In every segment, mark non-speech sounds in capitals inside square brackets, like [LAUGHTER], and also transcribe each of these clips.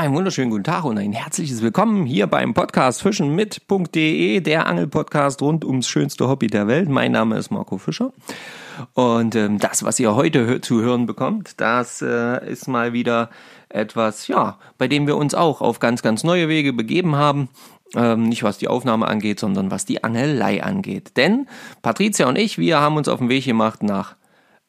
Einen wunderschönen guten Tag und ein herzliches Willkommen hier beim Podcast Fischen mit.de, der Angelpodcast rund ums schönste Hobby der Welt. Mein Name ist Marco Fischer. Und ähm, das, was ihr heute zu hören bekommt, das äh, ist mal wieder etwas, ja, bei dem wir uns auch auf ganz, ganz neue Wege begeben haben. Ähm, nicht was die Aufnahme angeht, sondern was die Angelei angeht. Denn Patricia und ich, wir haben uns auf den Weg gemacht nach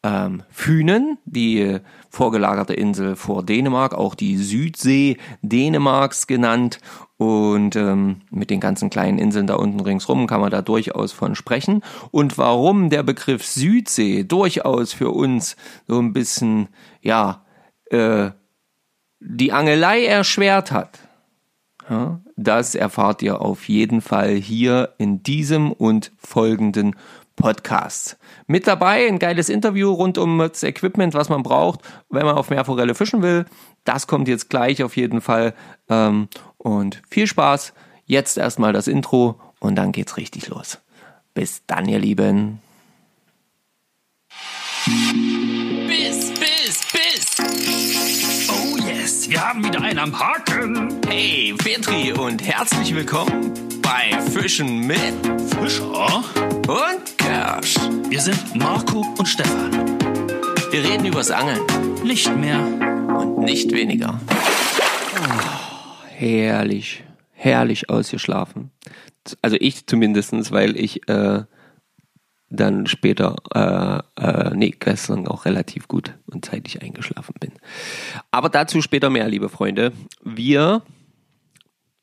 ähm, Fünen, die vorgelagerte Insel vor Dänemark, auch die Südsee Dänemarks genannt. Und ähm, mit den ganzen kleinen Inseln da unten ringsrum kann man da durchaus von sprechen. Und warum der Begriff Südsee durchaus für uns so ein bisschen, ja, äh, die Angelei erschwert hat, ja, das erfahrt ihr auf jeden Fall hier in diesem und folgenden Podcasts. Mit dabei ein geiles Interview rund um das Equipment, was man braucht, wenn man auf Meerforelle fischen will. Das kommt jetzt gleich auf jeden Fall. Ähm, und viel Spaß. Jetzt erstmal das Intro und dann geht's richtig los. Bis dann, ihr Lieben. Biss, biss, biss. Oh yes, wir haben wieder einen am Haken. Hey, Petri und herzlich willkommen bei Fischen mit Fischer und Kersch. Wir sind Marco und Stefan. Wir reden übers Angeln Nicht mehr. und nicht weniger. Oh, herrlich, herrlich ausgeschlafen. Also ich zumindestens, weil ich äh, dann später, äh, äh, nee, gestern auch relativ gut und zeitig eingeschlafen bin. Aber dazu später mehr, liebe Freunde. Wir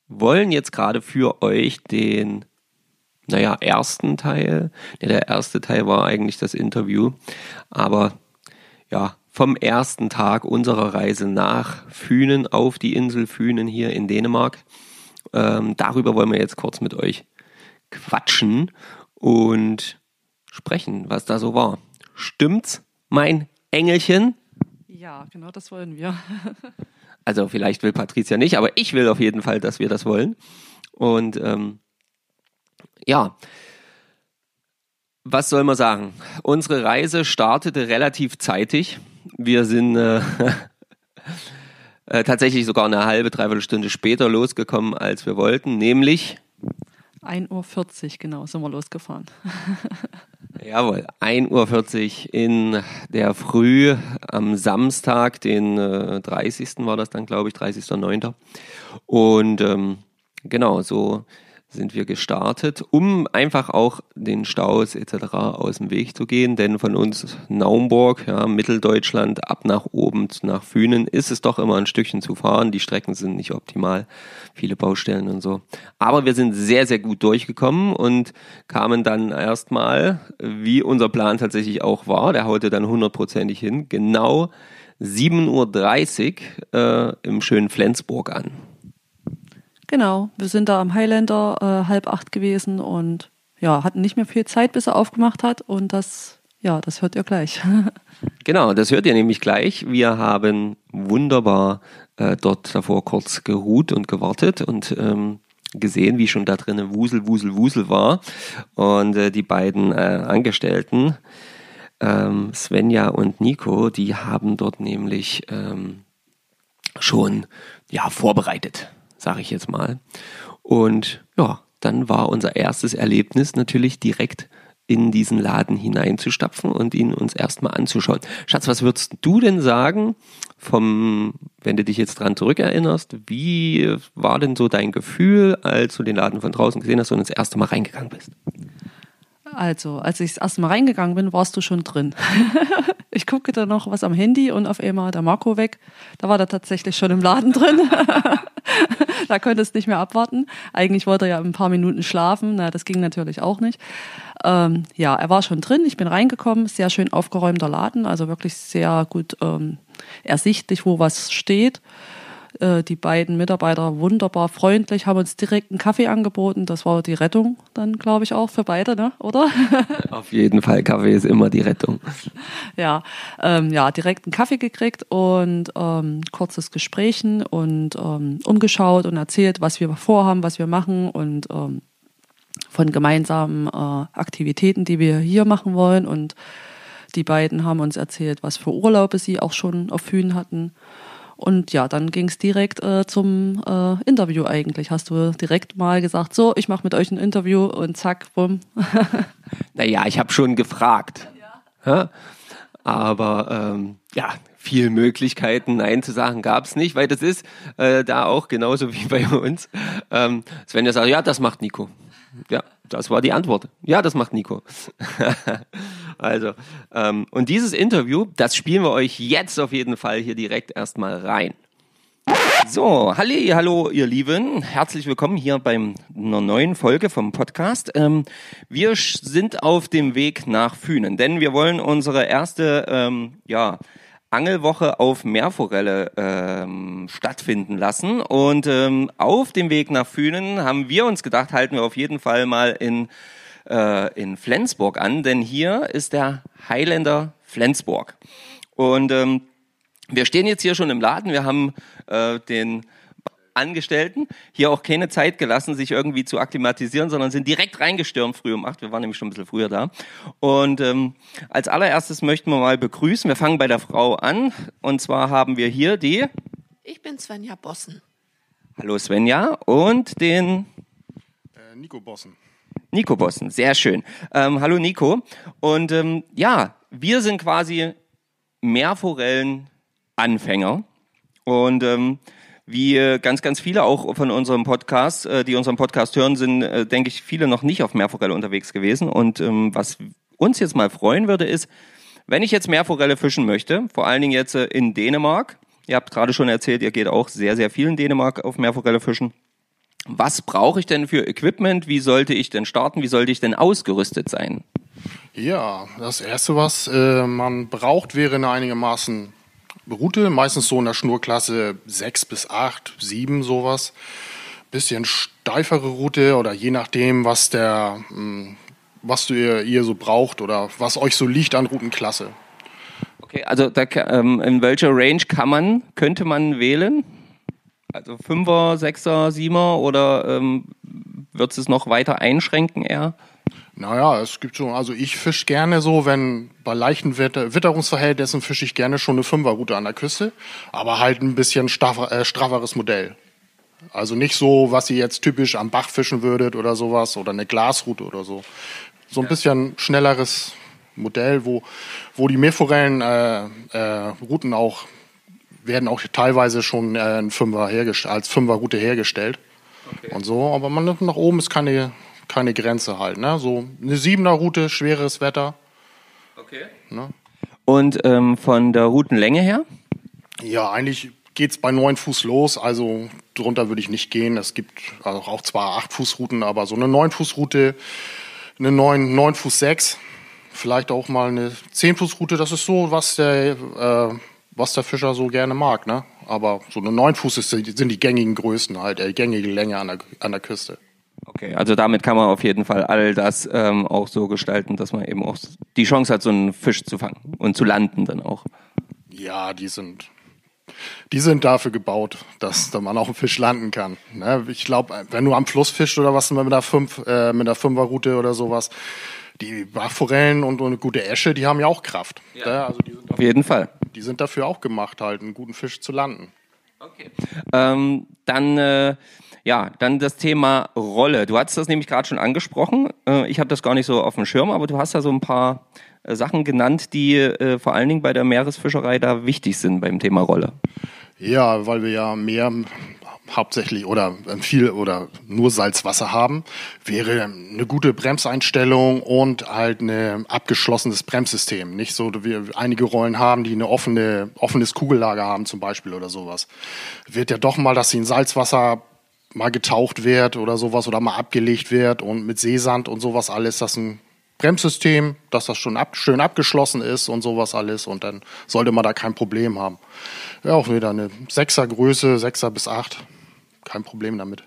wollen jetzt gerade für euch den, naja, ersten Teil, ja, der erste Teil war eigentlich das Interview, aber ja, vom ersten Tag unserer Reise nach Fünen auf die Insel Fünen hier in Dänemark. Ähm, darüber wollen wir jetzt kurz mit euch quatschen und sprechen, was da so war. Stimmt's, mein Engelchen? Ja, genau das wollen wir. [LAUGHS] Also vielleicht will Patricia nicht, aber ich will auf jeden Fall, dass wir das wollen. Und ähm, ja, was soll man sagen? Unsere Reise startete relativ zeitig. Wir sind äh, [LAUGHS] äh, tatsächlich sogar eine halbe, dreiviertel Stunde später losgekommen, als wir wollten, nämlich 1.40 Uhr, genau, sind wir losgefahren. [LAUGHS] Jawohl, 1.40 Uhr in der Früh am Samstag, den äh, 30. war das dann, glaube ich, 30.09. Und ähm, genau, so sind wir gestartet, um einfach auch den Staus etc. aus dem Weg zu gehen. Denn von uns Naumburg, ja, Mitteldeutschland, ab nach oben nach Fünen, ist es doch immer ein Stückchen zu fahren. Die Strecken sind nicht optimal, viele Baustellen und so. Aber wir sind sehr, sehr gut durchgekommen und kamen dann erstmal, wie unser Plan tatsächlich auch war, der haute dann hundertprozentig hin, genau 7.30 Uhr äh, im schönen Flensburg an. Genau, wir sind da am Highlander äh, halb acht gewesen und ja, hatten nicht mehr viel Zeit, bis er aufgemacht hat und das, ja, das hört ihr gleich. [LAUGHS] Genau, das hört ihr nämlich gleich. Wir haben wunderbar äh, dort davor kurz geruht und gewartet und ähm, gesehen, wie schon da drinnen Wusel, Wusel, Wusel war. Und äh, die beiden äh, Angestellten, ähm, Svenja und Nico, die haben dort nämlich ähm, schon ja, vorbereitet, sage ich jetzt mal. Und ja, dann war unser erstes Erlebnis natürlich direkt in diesen Laden hineinzustapfen und ihn uns erstmal anzuschauen. Schatz, was würdest du denn sagen, vom, wenn du dich jetzt dran zurückerinnerst, wie war denn so dein Gefühl, als du den Laden von draußen gesehen hast und das erste Mal reingegangen bist? Also, als ich das erste Mal reingegangen bin, warst du schon drin. [LAUGHS] ich gucke da noch was am Handy und auf einmal der Marco weg. Da war er tatsächlich schon im Laden drin. [LAUGHS] da konnte es nicht mehr abwarten. Eigentlich wollte er ja ein paar Minuten schlafen. Na, das ging natürlich auch nicht. Ähm, ja, er war schon drin. Ich bin reingekommen. Sehr schön aufgeräumter Laden. Also wirklich sehr gut ähm, ersichtlich, wo was steht. Äh, die beiden Mitarbeiter wunderbar freundlich, haben uns direkt einen Kaffee angeboten. Das war die Rettung dann, glaube ich, auch für beide, ne? oder? [LAUGHS] Auf jeden Fall, Kaffee ist immer die Rettung. ja, ähm, ja, direkt einen Kaffee gekriegt und ähm, kurzes Gesprächen und ähm, umgeschaut und erzählt, was wir vorhaben, was wir machen und ähm, von gemeinsamen äh, Aktivitäten, die wir hier machen wollen. Und die beiden haben uns erzählt, was für Urlaube sie auch schon auf Hühn hatten. Und ja, dann ging es direkt äh, zum äh, Interview eigentlich. Hast du direkt mal gesagt, so, ich mache mit euch ein Interview und zack, bumm. [LAUGHS] naja, ich habe schon gefragt. Ja. Aber ähm, ja, viel Möglichkeiten, Nein zu sagen, gab es nicht, weil das ist äh, da auch genauso wie bei uns. Ähm, Svenja sagt, ja, das macht Nico. Ja, das war die Antwort. Ja, das macht Nico. [LAUGHS] also, ähm, und dieses Interview, das spielen wir euch jetzt auf jeden Fall hier direkt erstmal rein. So, halli, hallo ihr Lieben, herzlich willkommen hier bei einer neuen Folge vom Podcast. Ähm, wir sind auf dem Weg nach Fünen, denn wir wollen unsere erste, ähm, ja, Angelwoche auf Meerforelle ähm, stattfinden lassen. Und ähm, auf dem Weg nach Fünen haben wir uns gedacht, halten wir auf jeden Fall mal in, äh, in Flensburg an, denn hier ist der Highlander Flensburg. Und ähm, wir stehen jetzt hier schon im Laden, wir haben äh, den Angestellten hier auch keine Zeit gelassen, sich irgendwie zu akklimatisieren, sondern sind direkt reingestürmt früh um acht. Wir waren nämlich schon ein bisschen früher da. Und ähm, als allererstes möchten wir mal begrüßen. Wir fangen bei der Frau an. Und zwar haben wir hier die. Ich bin Svenja Bossen. Hallo Svenja. Und den. Äh, Nico Bossen. Nico Bossen, sehr schön. Ähm, hallo Nico. Und ähm, ja, wir sind quasi Meerforellen-Anfänger. Und ähm, wie ganz, ganz viele auch von unserem Podcast, äh, die unseren Podcast hören, sind, äh, denke ich, viele noch nicht auf Meerforelle unterwegs gewesen. Und ähm, was uns jetzt mal freuen würde, ist, wenn ich jetzt Meerforelle fischen möchte, vor allen Dingen jetzt äh, in Dänemark, ihr habt gerade schon erzählt, ihr geht auch sehr, sehr viel in Dänemark auf Meerforelle fischen. Was brauche ich denn für Equipment? Wie sollte ich denn starten? Wie sollte ich denn ausgerüstet sein? Ja, das Erste, was äh, man braucht, wäre eine einigermaßen Route, meistens so in der Schnurklasse 6 bis 8, 7 sowas. Bisschen steifere Route oder je nachdem, was der, hm, was du ihr, ihr so braucht oder was euch so liegt an Routenklasse. Okay, also da, ähm, in welcher Range kann man, könnte man wählen? Also 5er, 6er, 7er oder ähm, wird es noch weiter einschränken eher? Naja, es gibt schon, also ich fische gerne so, wenn bei leichten Witter, Witterungsverhältnissen fische ich gerne schon eine Fünferroute an der Küste, aber halt ein bisschen straffer, äh, strafferes Modell. Also nicht so, was ihr jetzt typisch am Bach fischen würdet oder sowas oder eine Glasroute oder so. So ein ja. bisschen schnelleres Modell, wo, wo die Meerforellen äh, äh, Routen auch werden auch teilweise schon äh, Fünfer als Fünferroute hergestellt. Okay. Und so, aber man nach oben ist keine keine Grenze halt. Ne? So eine siebener Route, schweres Wetter. Okay. Ne? Und ähm, von der Routenlänge her? Ja, eigentlich geht es bei neun Fuß los. Also drunter würde ich nicht gehen. Es gibt also auch zwar acht Fuß Routen, aber so eine neun Fuß Route, eine neun, neun Fuß sechs, vielleicht auch mal eine zehn Fuß Route. Das ist so, was der, äh, was der Fischer so gerne mag. Ne? Aber so eine neun Fuß ist, sind die gängigen Größen halt, äh, gängige Länge an der, an der Küste. Okay, also damit kann man auf jeden Fall all das ähm, auch so gestalten, dass man eben auch die Chance hat, so einen Fisch zu fangen und zu landen dann auch. Ja, die sind, die sind dafür gebaut, dass da man auch einen Fisch landen kann. Ne? Ich glaube, wenn du am Fluss fischst oder was mit der fünf, äh, mit der Fünferroute oder sowas, die Bachforellen und, und eine gute Esche, die haben ja auch Kraft. Ja. Ne? Also dafür, auf jeden Fall. Die sind dafür auch gemacht, halt einen guten Fisch zu landen. Okay. Ähm, dann äh, ja, dann das Thema Rolle. Du hattest das nämlich gerade schon angesprochen. Äh, ich habe das gar nicht so auf dem Schirm, aber du hast ja so ein paar äh, Sachen genannt, die äh, vor allen Dingen bei der Meeresfischerei da wichtig sind beim Thema Rolle. Ja, weil wir ja mehr hauptsächlich oder viel oder nur Salzwasser haben, wäre eine gute Bremseinstellung und halt ein abgeschlossenes Bremssystem. Nicht so, wie wir einige Rollen haben, die eine offene, offenes Kugellager haben zum Beispiel oder sowas. Wird ja doch mal, dass sie in Salzwasser mal getaucht wird oder sowas oder mal abgelegt wird und mit Seesand und sowas alles, das ein Bremssystem, dass das schon ab, schön abgeschlossen ist und sowas alles und dann sollte man da kein Problem haben. Ja, auch wieder eine 6er Größe, 6er bis 8, kein Problem damit.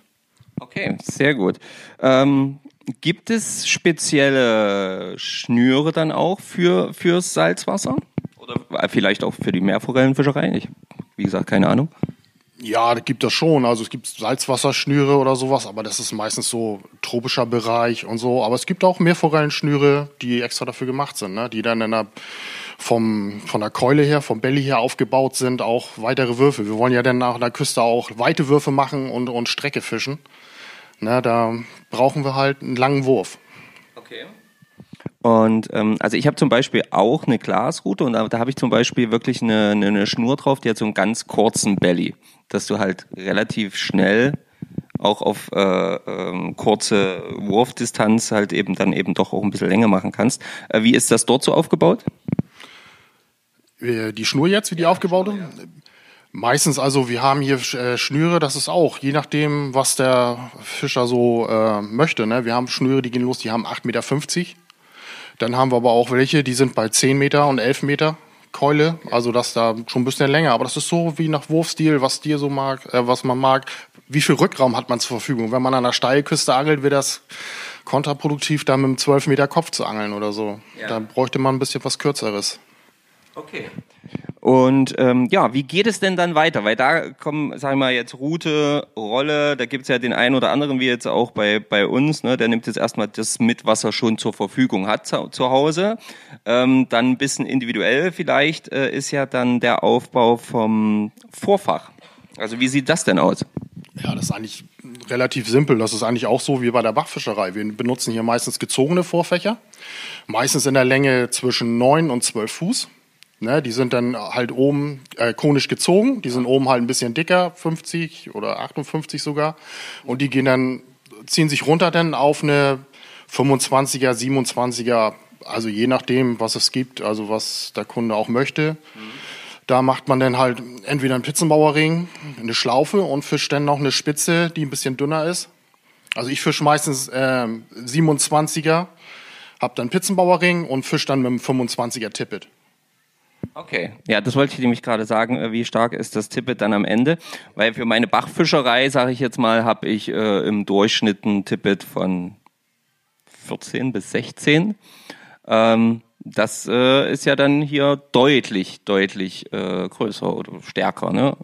Okay, sehr gut. Ähm, gibt es spezielle Schnüre dann auch für fürs Salzwasser? Oder vielleicht auch für die Meerforellenfischerei? Ich, wie gesagt, keine Ahnung. Ja, da gibt das schon. Also es gibt Salzwasserschnüre oder sowas, aber das ist meistens so tropischer Bereich und so. Aber es gibt auch Meerforellenschnüre, die extra dafür gemacht sind, ne? die dann in einer vom, von der Keule her, vom Belly her aufgebaut sind, auch weitere Würfe. Wir wollen ja dann nach der Küste auch weite Würfe machen und, und Strecke fischen. Na, da brauchen wir halt einen langen Wurf. Okay. Und ähm, also ich habe zum Beispiel auch eine Glasroute und da, da habe ich zum Beispiel wirklich eine, eine, eine Schnur drauf, die hat so einen ganz kurzen Belly, dass du halt relativ schnell auch auf äh, ähm, kurze Wurfdistanz halt eben dann eben doch auch ein bisschen länger machen kannst. Äh, wie ist das dort so aufgebaut? Äh, Die Schnur jetzt, wie die aufgebaut ist? Meistens also, wir haben hier äh, Schnüre, das ist auch, je nachdem, was der Fischer so äh, möchte. Ne? Wir haben Schnüre, die gehen los, die haben 8,50 Meter. Dann haben wir aber auch welche, die sind bei 10 Meter und 11 Meter Keule. Also das da schon ein bisschen länger. Aber das ist so wie nach Wurfstil, was dir so mag, äh, was man mag. Wie viel Rückraum hat man zur Verfügung? Wenn man an der Steilküste angelt, wird das kontraproduktiv, da mit einem 12 Meter Kopf zu angeln oder so. Ja. Da bräuchte man ein bisschen was Kürzeres. Okay. Und ähm, ja, wie geht es denn dann weiter? Weil da kommen, sagen wir mal, jetzt Route, Rolle, da gibt's ja den einen oder anderen, wie jetzt auch bei, bei uns, ne, der nimmt jetzt erstmal das mit, was er schon zur Verfügung hat zu, zu Hause. Ähm, dann ein bisschen individuell vielleicht äh, ist ja dann der Aufbau vom Vorfach. Also wie sieht das denn aus? Ja, das ist eigentlich relativ simpel. Das ist eigentlich auch so wie bei der Bachfischerei. Wir benutzen hier meistens gezogene Vorfächer. Meistens in der Länge zwischen 9 und 12 Fuß. Ne, die sind dann halt oben äh, konisch gezogen. Die sind oben halt ein bisschen dicker, 50 oder 58 sogar. Und die gehen dann, ziehen sich runter dann auf eine 25er, 27er, also je nachdem, was es gibt, also was der Kunde auch möchte. Da macht man dann halt entweder einen Pizzenbauerring, eine Schlaufe und fischt dann noch eine Spitze, die ein bisschen dünner ist. Also ich fische meistens ähm, 27er, hab dann Pizzenbauerring und fisch dann mit einem 25er Tippet. Okay, ja, das wollte ich nämlich gerade sagen, äh, wie stark ist das Tippet dann am Ende? Weil für meine Bachfischerei, sage ich jetzt mal, habe ich äh, im Durchschnitt ein Tippet von 14 bis 16. Ähm, das äh, ist ja dann hier deutlich, deutlich äh, größer oder stärker. Ne?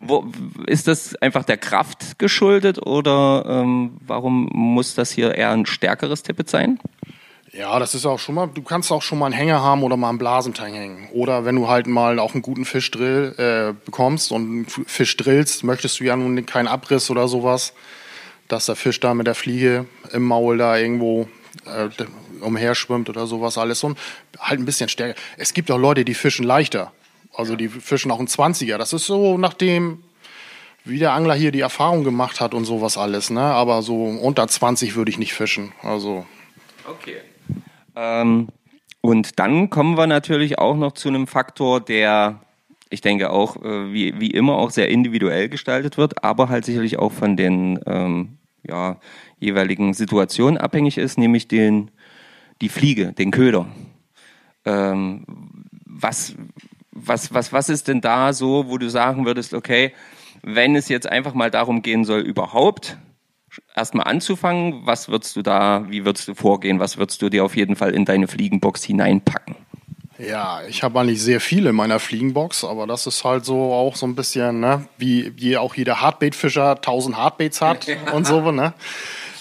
Wo, ist das einfach der Kraft geschuldet oder ähm, warum muss das hier eher ein stärkeres Tippet sein? Ja, das ist auch schon mal, du kannst auch schon mal einen Hänger haben oder mal einen Blasentang hängen. Oder wenn du halt mal auch einen guten Fischdrill äh, bekommst und einen Fisch drillst, möchtest du ja nun keinen Abriss oder sowas, dass der Fisch da mit der Fliege im Maul da irgendwo äh, umherschwimmt oder sowas alles und halt ein bisschen stärker. Es gibt auch Leute, die fischen leichter. Also die fischen auch einen 20er. Das ist so nachdem, wie der Angler hier die Erfahrung gemacht hat und sowas alles. Ne? Aber so unter 20 würde ich nicht fischen. Also Okay. Ähm, und dann kommen wir natürlich auch noch zu einem Faktor, der, ich denke auch, äh, wie, wie immer auch sehr individuell gestaltet wird, aber halt sicherlich auch von den ähm, ja, jeweiligen Situationen abhängig ist, nämlich den, die Fliege, den Köder. Ähm, was, was, was, was ist denn da so, wo du sagen würdest, okay, wenn es jetzt einfach mal darum gehen soll, überhaupt erstmal anzufangen, was würdest du da, wie würdest du vorgehen, was würdest du dir auf jeden Fall in deine Fliegenbox hineinpacken? Ja, ich habe eigentlich sehr viele in meiner Fliegenbox, aber das ist halt so auch so ein bisschen, ne, wie, wie auch jeder Hardbait-Fischer 1000 Hardbaits hat [LAUGHS] und so, ne.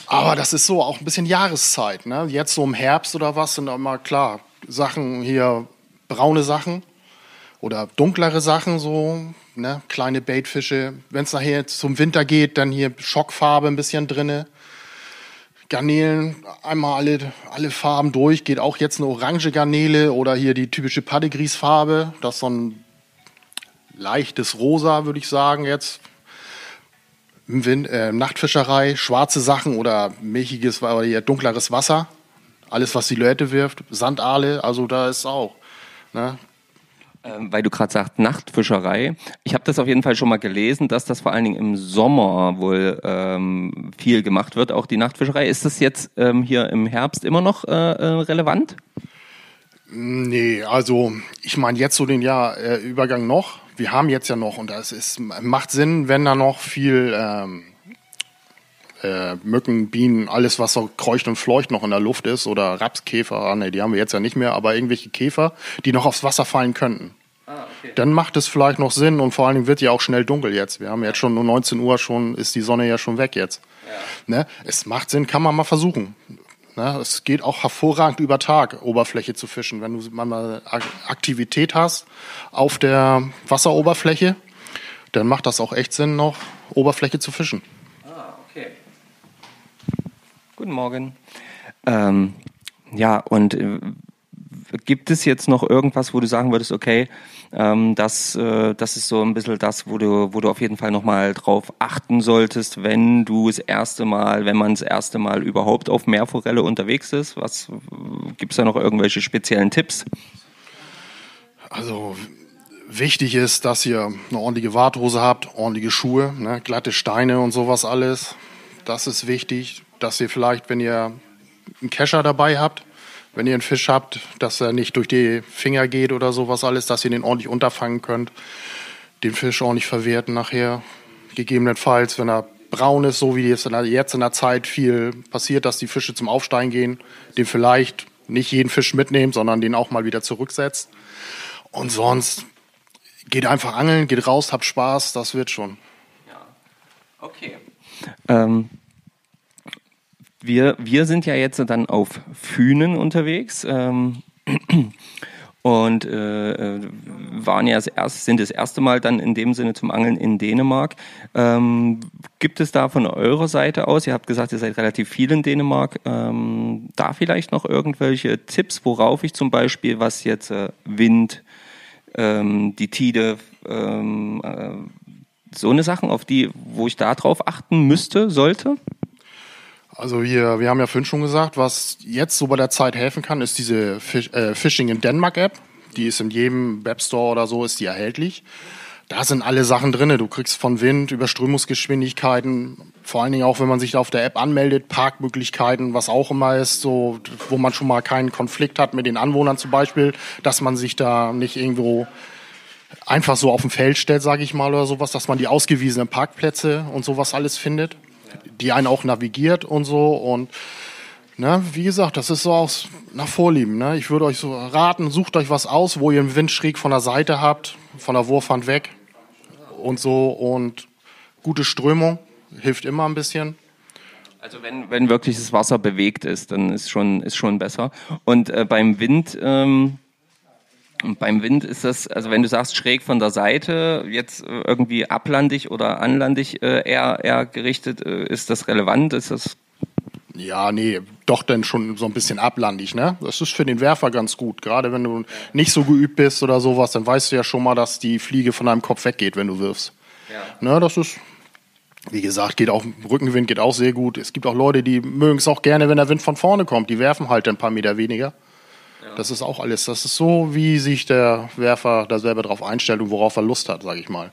Aber das ist so auch ein bisschen Jahreszeit, ne. Jetzt so im Herbst oder was sind immer klar Sachen hier, braune Sachen oder dunklere Sachen so, ne, kleine Baitfische. Wenn es nachher zum Winter geht, dann hier Schockfarbe ein bisschen drinne. Garnelen, einmal alle, alle Farben durch, geht auch jetzt eine orange Garnele oder hier die typische Padegries-Farbe. Das ist so ein leichtes Rosa, würde ich sagen, jetzt. Wind, äh, Nachtfischerei, schwarze Sachen oder milchiges oder hier dunkleres Wasser. Alles, was Silhouette wirft, Sandaale, also da ist auch. Ne? Ähm, weil du gerade sagst, Nachtfischerei. Ich habe das auf jeden Fall schon mal gelesen, dass das vor allen Dingen im Sommer wohl ähm, viel gemacht wird, auch die Nachtfischerei. Ist das jetzt ähm, hier im Herbst immer noch äh, äh, relevant? Nee, also ich meine jetzt so den Jahr äh, Übergang noch. Wir haben jetzt ja noch und das ist macht Sinn, wenn da noch viel ähm, äh, Mücken, Bienen, alles was so kreucht und fleucht noch in der Luft ist oder Rapskäfer, ah, nee, die haben wir jetzt ja nicht mehr, aber irgendwelche Käfer, die noch aufs Wasser fallen könnten. Dann macht es vielleicht noch Sinn und vor allen Dingen wird ja auch schnell dunkel jetzt. Wir haben jetzt schon nur 19 Uhr schon, ist die Sonne ja schon weg jetzt. Ne? Es macht Sinn, kann man mal versuchen. Ne? Es geht auch hervorragend über Tag, Oberfläche zu fischen. Wenn du mal Aktivität hast auf der Wasseroberfläche, dann macht das auch echt Sinn, noch Oberfläche zu fischen. Guten Morgen. Ähm, ja, und äh, gibt es jetzt noch irgendwas, wo du sagen würdest, okay, ähm, das, äh, das ist so ein bisschen das, wo du, wo du auf jeden Fall nochmal drauf achten solltest, wenn du das erste Mal, wenn man das erste Mal überhaupt auf Meerforelle unterwegs ist? Was gibt es da noch irgendwelche speziellen Tipps? Also wichtig ist, dass ihr eine ordentliche Warthose habt, ordentliche Schuhe, ne, glatte Steine und sowas alles. Das ist wichtig, dass ihr vielleicht, wenn ihr einen Kescher dabei habt, wenn ihr einen Fisch habt, dass er nicht durch die Finger geht oder sowas alles, dass ihr den ordentlich unterfangen könnt, den Fisch ordentlich verwerten nachher. Gegebenenfalls, wenn er braun ist, so wie jetzt in der Zeit viel passiert, dass die Fische zum Aufsteigen gehen, den vielleicht nicht jeden Fisch mitnehmen, sondern den auch mal wieder zurücksetzt. Und sonst geht einfach angeln, geht raus, habt Spaß, das wird schon. Ja, okay. Ähm, wir, wir sind ja jetzt dann auf Fünen unterwegs. Ähm, und äh, äh, waren ja das erste, sind das erste Mal dann in dem Sinne zum Angeln in Dänemark. Ähm, gibt es da von eurer Seite aus, ihr habt gesagt, ihr seid relativ viel in Dänemark, ähm, da vielleicht noch irgendwelche Tipps, worauf ich zum Beispiel, was jetzt äh, Wind, ähm, die Tide, ähm, äh, so eine Sachen, auf die, wo ich da drauf achten müsste, sollte? Also wir, wir haben ja vorhin schon gesagt, was jetzt so bei der Zeit helfen kann, ist diese Fish, äh, Fishing in Denmark App. Die ist in jedem Webstore oder so ist die erhältlich. Da sind alle Sachen drin. Du kriegst von Wind, Überströmungsgeschwindigkeiten, vor allen Dingen auch, wenn man sich da auf der App anmeldet, Parkmöglichkeiten, was auch immer ist, so, wo man schon mal keinen Konflikt hat mit den Anwohnern zum Beispiel, dass man sich da nicht irgendwo einfach so auf dem Feld stellt, sage ich mal, oder sowas, dass man die ausgewiesenen Parkplätze und sowas alles findet die einen auch navigiert und so. Und ne, wie gesagt, das ist so aus nach Vorlieben. Ne? Ich würde euch so raten, sucht euch was aus, wo ihr den Wind schräg von der Seite habt, von der Wurfhand weg und so. Und gute Strömung hilft immer ein bisschen. Also wenn, wenn wirklich das Wasser bewegt ist, dann ist schon, ist schon besser. Und äh, beim Wind, ähm, und beim Wind ist das, also wenn du sagst schräg von der Seite, jetzt äh, irgendwie ablandig oder anlandig äh, eher, eher gerichtet, äh, ist das relevant? Ist das ja, nee, doch dann schon so ein bisschen ablandig, ne? Das ist für den Werfer ganz gut. Gerade wenn du nicht so geübt bist oder sowas, dann weißt du ja schon mal, dass die Fliege von deinem Kopf weggeht, wenn du wirfst. Ja. Ne, das ist, wie gesagt, geht auch, Rückenwind geht auch sehr gut. Es gibt auch Leute, die mögen es auch gerne, wenn der Wind von vorne kommt. Die werfen halt ein paar Meter weniger. Das ist auch alles. Das ist so, wie sich der Werfer da selber drauf einstellt und worauf er Lust hat, sage ich mal.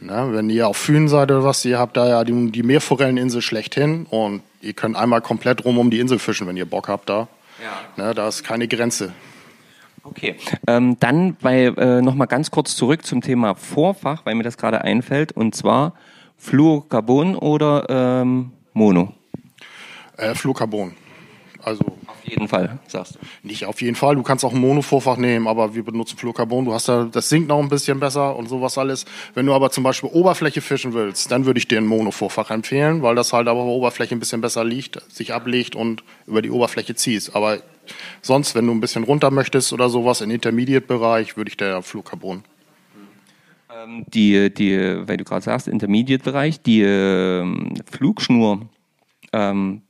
Na, wenn ihr auf Fünen seid oder was, ihr habt da ja die, die Meerforelleninsel schlechthin und ihr könnt einmal komplett rum um die Insel fischen, wenn ihr Bock habt da. Ja. Na, da ist keine Grenze. Okay, ähm, dann bei, äh, nochmal ganz kurz zurück zum Thema Vorfach, weil mir das gerade einfällt, und zwar Fluorocarbon oder ähm, Mono? Äh, Fluorocarbon. Also jeden Fall, sagst du. Nicht auf jeden Fall. Du kannst auch ein Monovorfach nehmen, aber wir benutzen Fluorocarbon. Du hast da, das sinkt noch ein bisschen besser und sowas alles. Wenn du aber zum Beispiel Oberfläche fischen willst, dann würde ich dir ein Monovorfach empfehlen, weil das halt aber auf der Oberfläche ein bisschen besser liegt, sich ablegt und über die Oberfläche ziehst. Aber sonst, wenn du ein bisschen runter möchtest oder sowas, im Intermediate-Bereich, würde ich dir Fluorocarbon ähm, die, die, weil du gerade sagst, Intermediate-Bereich, die äh, Flugschnur ähm,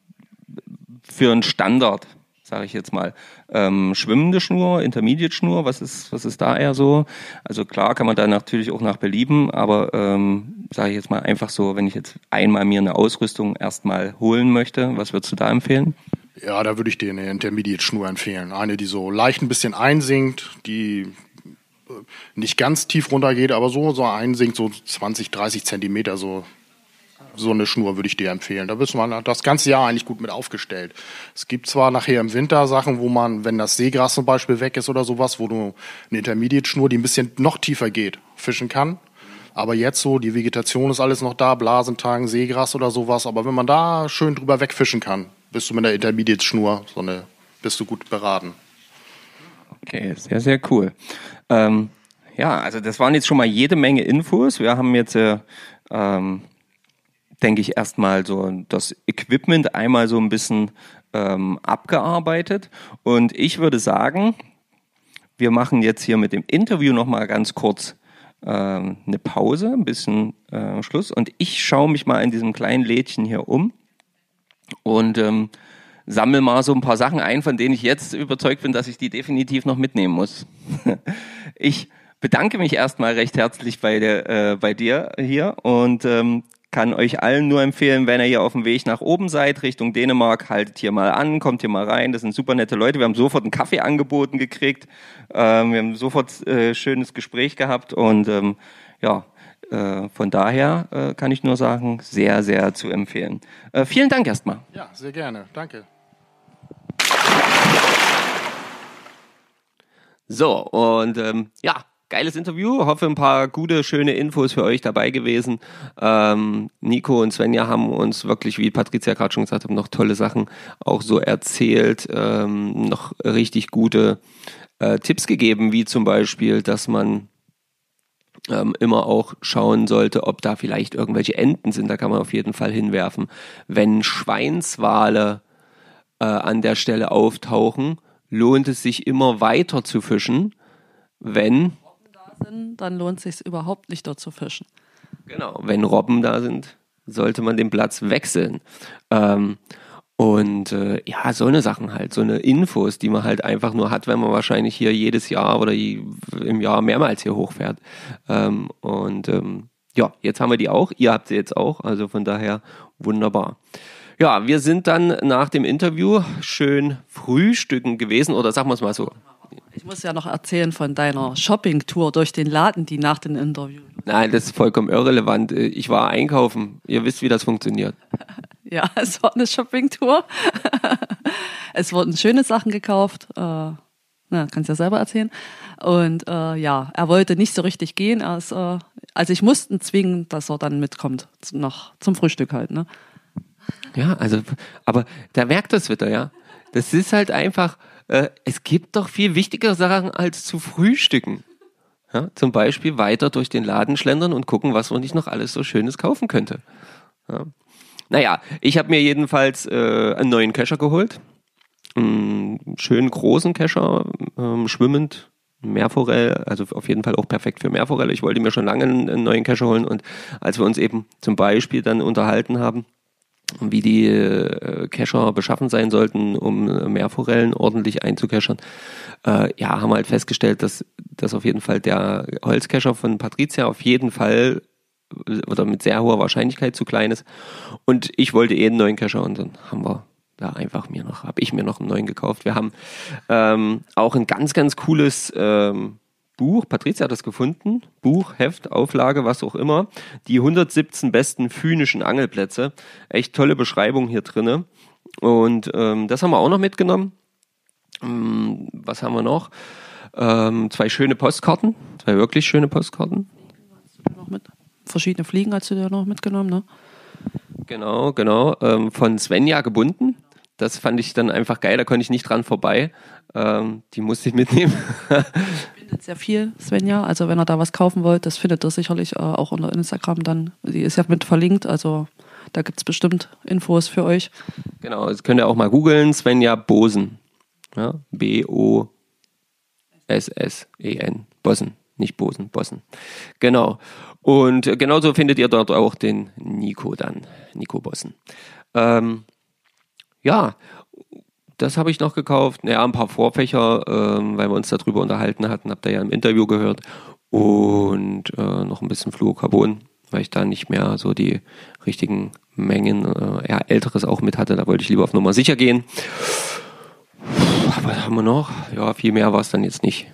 für einen Standard, sage ich jetzt mal. Ähm, schwimmende Schnur, Intermediate-Schnur, was ist, was ist da eher so? Also klar kann man da natürlich auch nach Belieben, aber ähm, sage ich jetzt mal einfach so, wenn ich jetzt einmal mir eine Ausrüstung erstmal holen möchte, was würdest du da empfehlen? Ja, da würde ich dir eine Intermediate-Schnur empfehlen. Eine, die so leicht ein bisschen einsinkt, die äh, nicht ganz tief runtergeht, aber so, so einsinkt, so 20, 30 Zentimeter, so so eine Schnur würde ich dir empfehlen. Da bist man das ganze Jahr eigentlich gut mit aufgestellt. Es gibt zwar nachher im Winter Sachen, wo man, wenn das Seegras zum Beispiel weg ist oder sowas, wo du eine Intermediate-Schnur, die ein bisschen noch tiefer geht, fischen kann. Aber jetzt so, die Vegetation ist alles noch da, Blasentagen, Seegras oder sowas. Aber wenn man da schön drüber wegfischen kann, bist du mit der Intermediate-Schnur, so eine, bist du gut beraten. Okay, sehr, sehr cool. Ähm, ja, also das waren jetzt schon mal jede Menge Infos. Wir haben jetzt äh, ähm, denke ich, erstmal so das Equipment einmal so ein bisschen ähm, abgearbeitet. Und ich würde sagen, wir machen jetzt hier mit dem Interview nochmal ganz kurz ähm, eine Pause, ein bisschen äh, Schluss. Und ich schaue mich mal in diesem kleinen Lädchen hier um und ähm, sammle mal so ein paar Sachen ein, von denen ich jetzt überzeugt bin, dass ich die definitiv noch mitnehmen muss. [LAUGHS] ich bedanke mich erstmal recht herzlich bei, der, äh, bei dir hier und ähm, kann euch allen nur empfehlen, wenn ihr hier auf dem Weg nach oben seid, Richtung Dänemark, haltet hier mal an, kommt hier mal rein. Das sind super nette Leute. Wir haben sofort einen Kaffee angeboten gekriegt. Ähm, wir haben sofort äh, schönes Gespräch gehabt und ähm, ja, äh, von daher äh, kann ich nur sagen, sehr, sehr zu empfehlen. Äh, vielen Dank erstmal. Ja, sehr gerne. Danke. So, und ähm, ja, geiles Interview. Hoffe, ein paar gute, schöne Infos für euch dabei gewesen. Ähm, Nico und Svenja haben uns wirklich, wie Patricia gerade schon gesagt hat, noch tolle Sachen auch so erzählt, ähm, noch richtig gute äh, Tipps gegeben, wie zum Beispiel, dass man ähm, immer auch schauen sollte, ob da vielleicht irgendwelche Enten sind. Da kann man auf jeden Fall hinwerfen. Wenn Schweinswale äh, an der Stelle auftauchen, lohnt es sich immer weiter zu fischen, wenn sind, dann lohnt es sich überhaupt nicht dort zu fischen. Genau, wenn Robben da sind, sollte man den Platz wechseln. Ähm, und äh, ja, so eine Sachen halt, so eine Infos, die man halt einfach nur hat, wenn man wahrscheinlich hier jedes Jahr oder im Jahr mehrmals hier hochfährt. Ähm, und ähm, ja, jetzt haben wir die auch. Ihr habt sie jetzt auch, also von daher wunderbar. Ja, wir sind dann nach dem Interview schön frühstücken gewesen oder sagen wir es mal so. Ich muss ja noch erzählen von deiner Shopping-Tour durch den Laden, die nach dem Interview. Nein, das ist vollkommen irrelevant. Ich war einkaufen. Ihr wisst, wie das funktioniert. [LAUGHS] Ja, es war eine Shopping-Tour. [LAUGHS] es wurden schöne Sachen gekauft. Äh, na, kannst ja selber erzählen. Und äh, ja, er wollte nicht so richtig gehen. Ist, äh, also ich musste ihn zwingen, dass er dann mitkommt nach, zum Frühstück halt. Ne? Ja, also, aber da merkt das wieder, ja. Das ist halt einfach, äh, es gibt doch viel wichtigere Sachen als zu frühstücken. Ja, zum Beispiel weiter durch den Laden schlendern und gucken, was man nicht noch alles so Schönes kaufen könnte. Ja. Naja, ich habe mir jedenfalls äh, einen neuen Kescher geholt. Einen schönen großen Kescher, ähm, schwimmend, Meerforelle, also auf jeden Fall auch perfekt für Meerforelle. Ich wollte mir schon lange einen, einen neuen Kescher holen und als wir uns eben zum Beispiel dann unterhalten haben, wie die äh, Kescher beschaffen sein sollten, um Meerforellen ordentlich einzukeschern. Äh, ja, haben halt festgestellt, dass, dass auf jeden Fall der Holzkescher von Patricia auf jeden Fall oder mit sehr hoher Wahrscheinlichkeit zu klein ist. Und ich wollte eh einen neuen Kescher und dann haben wir da einfach mir noch, habe ich mir noch einen neuen gekauft. Wir haben ähm, auch ein ganz, ganz cooles ähm, Buch, Patricia hat das gefunden, Buch, Heft, Auflage, was auch immer, die 117 besten phönischen Angelplätze. Echt tolle Beschreibung hier drinne. Und ähm, das haben wir auch noch mitgenommen. Ähm, was haben wir noch? Ähm, zwei schöne Postkarten, zwei wirklich schöne Postkarten. Noch mit verschiedene Fliegen hast du dir noch mitgenommen, ne? Genau, genau. Ähm, von Svenja gebunden. Das fand ich dann einfach geil, da konnte ich nicht dran vorbei. Ähm, die musste ich mitnehmen. [LAUGHS] findet sehr viel, Svenja. Also wenn ihr da was kaufen wollt, das findet ihr sicherlich äh, auch unter Instagram dann. Die ist ja mit verlinkt, also da gibt es bestimmt Infos für euch. Genau, das könnt ihr auch mal googeln, Svenja Bosen. Ja, B-O-S-S-E-N. Bossen, nicht Bosen, Bossen. Genau. Und genauso findet ihr dort auch den Nico dann, Nico Bossen. Ähm, ja, das habe ich noch gekauft. Naja, ein paar Vorfächer, ähm, weil wir uns darüber unterhalten hatten, habt ihr ja im Interview gehört. Und äh, noch ein bisschen Fluorocarbon, weil ich da nicht mehr so die richtigen Mengen, äh, ja, älteres auch mit hatte. Da wollte ich lieber auf Nummer sicher gehen. Was haben wir noch? Ja, viel mehr war es dann jetzt nicht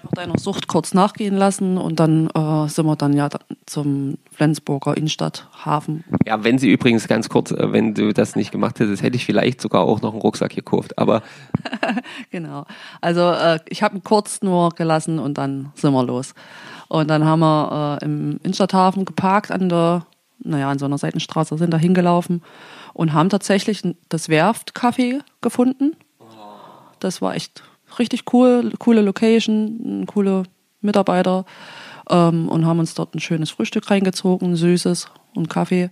einfach deiner Sucht kurz nachgehen lassen und dann äh, sind wir dann ja zum Flensburger Innenstadthafen. Ja, wenn sie übrigens ganz kurz, äh, wenn du das nicht gemacht hättest, hätte ich vielleicht sogar auch noch einen Rucksack gekauft, aber. [LAUGHS] genau. Also äh, ich habe ihn kurz nur gelassen und dann sind wir los. Und dann haben wir äh, im Innenstadthafen geparkt an der, naja, an so einer Seitenstraße, sind da hingelaufen und haben tatsächlich das Werftcafé gefunden. Das war echt richtig cool, coole Location, coole Mitarbeiter. ähm, und haben uns dort ein schönes Frühstück reingezogen, ein süßes und Kaffee.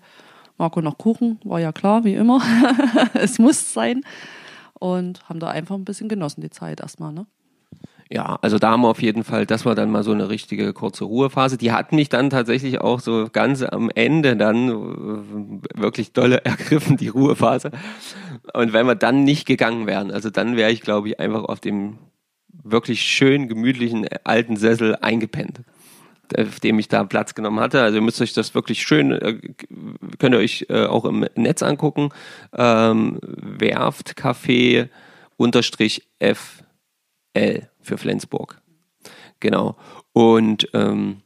Marco noch Kuchen, war ja klar, wie immer. [LAUGHS] es muss sein. Und haben da einfach ein bisschen genossen, die Zeit erstmal, ne? Ja, also da haben wir auf jeden Fall, das war dann mal so eine richtige kurze Ruhephase. Die hat mich dann tatsächlich auch so ganz am Ende dann äh, wirklich dolle [LAUGHS] ergriffen, die Ruhephase. Und wenn wir dann nicht gegangen wären, also dann wäre ich, glaube ich, einfach auf dem wirklich schön gemütlichen alten Sessel eingepennt auf dem ich da Platz genommen hatte. Also ihr müsst euch das wirklich schön, äh, könnt ihr euch äh, auch im Netz angucken. Ähm, Werft Café unterstrich FL für Flensburg. Genau. Und ähm,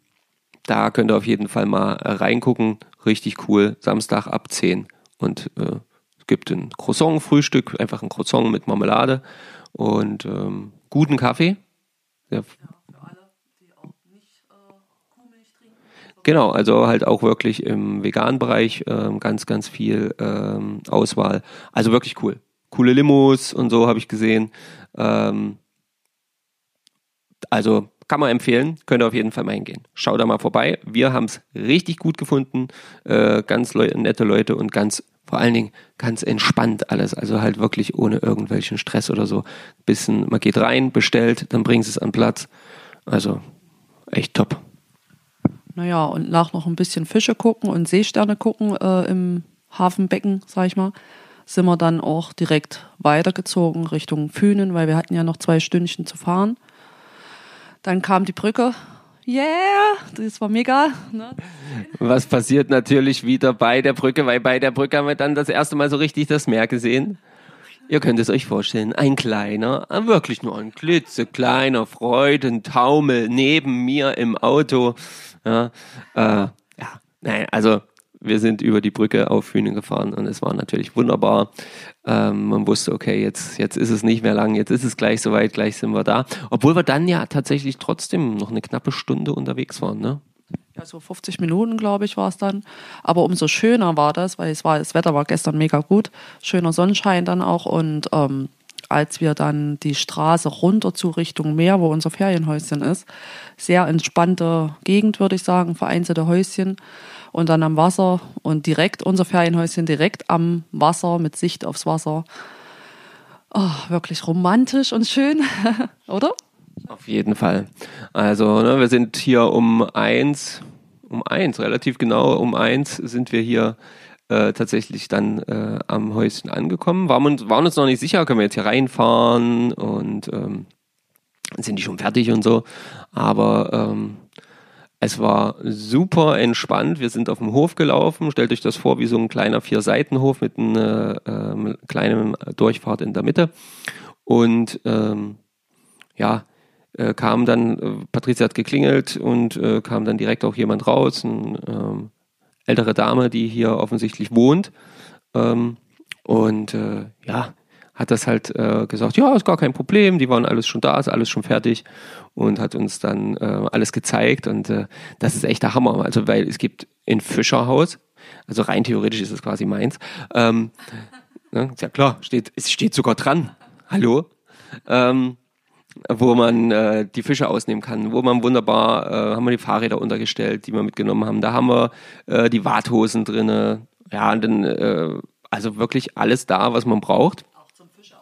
da könnt ihr auf jeden Fall mal reingucken. Richtig cool. Samstag ab 10. Und äh, es gibt ein Croissant-Frühstück, einfach ein Croissant mit Marmelade und ähm, guten Kaffee. Ja. Genau, also halt auch wirklich im veganen Bereich ähm, ganz, ganz viel ähm, Auswahl. Also wirklich cool. Coole Limos und so habe ich gesehen. Ähm, also kann man empfehlen, könnt ihr auf jeden Fall mal hingehen. Schaut da mal vorbei. Wir haben es richtig gut gefunden. Äh, ganz le nette Leute und ganz, vor allen Dingen ganz entspannt alles. Also halt wirklich ohne irgendwelchen Stress oder so. Bisschen, man geht rein, bestellt, dann bringen sie es an Platz. Also echt top. Naja, und nach noch ein bisschen Fische gucken und Seesterne gucken äh, im Hafenbecken, sag ich mal, sind wir dann auch direkt weitergezogen Richtung Fünen, weil wir hatten ja noch zwei Stündchen zu fahren. Dann kam die Brücke. Yeah, das war mega. Ne? Was passiert natürlich wieder bei der Brücke, weil bei der Brücke haben wir dann das erste Mal so richtig das Meer gesehen. Ihr könnt es euch vorstellen, ein kleiner, wirklich nur ein klitzekleiner Freudentaumel neben mir im Auto. Ja, äh, ja, nein, also wir sind über die Brücke auf Hühnen gefahren und es war natürlich wunderbar. Ähm, man wusste, okay, jetzt, jetzt ist es nicht mehr lang, jetzt ist es gleich soweit, gleich sind wir da. Obwohl wir dann ja tatsächlich trotzdem noch eine knappe Stunde unterwegs waren, ne? Ja, so 50 Minuten, glaube ich, war es dann. Aber umso schöner war das, weil es war, das Wetter war gestern mega gut. Schöner Sonnenschein dann auch. Und ähm, als wir dann die Straße runter zu Richtung Meer, wo unser Ferienhäuschen ist, sehr entspannte Gegend, würde ich sagen, vereinzelte Häuschen und dann am Wasser und direkt unser Ferienhäuschen direkt am Wasser mit Sicht aufs Wasser. Oh, wirklich romantisch und schön, [LAUGHS] oder? Auf jeden Fall. Also, ne, wir sind hier um eins, um eins, relativ genau um eins sind wir hier äh, tatsächlich dann äh, am Häuschen angekommen. Waren uns, waren uns noch nicht sicher, können wir jetzt hier reinfahren und ähm, sind die schon fertig und so. Aber ähm, es war super entspannt. Wir sind auf dem Hof gelaufen. Stellt euch das vor wie so ein kleiner Vier-Seiten-Hof mit einer äh, kleinen Durchfahrt in der Mitte. Und ähm, ja, äh, kam dann, äh, Patricia hat geklingelt und äh, kam dann direkt auch jemand raus, eine ähm, ältere Dame, die hier offensichtlich wohnt. Ähm, und äh, ja, hat das halt äh, gesagt, ja, ist gar kein Problem, die waren alles schon da, ist alles schon fertig und hat uns dann äh, alles gezeigt und äh, das ist echt der Hammer. Also weil es gibt in Fischerhaus, also rein theoretisch ist es quasi meins, ähm, ne, ist ja klar, steht, es steht sogar dran. Hallo? Ähm, wo man äh, die Fische ausnehmen kann, wo man wunderbar, äh, haben wir die Fahrräder untergestellt, die wir mitgenommen haben. Da haben wir äh, die Warthosen drinne, ja, und dann, äh, also wirklich alles da, was man braucht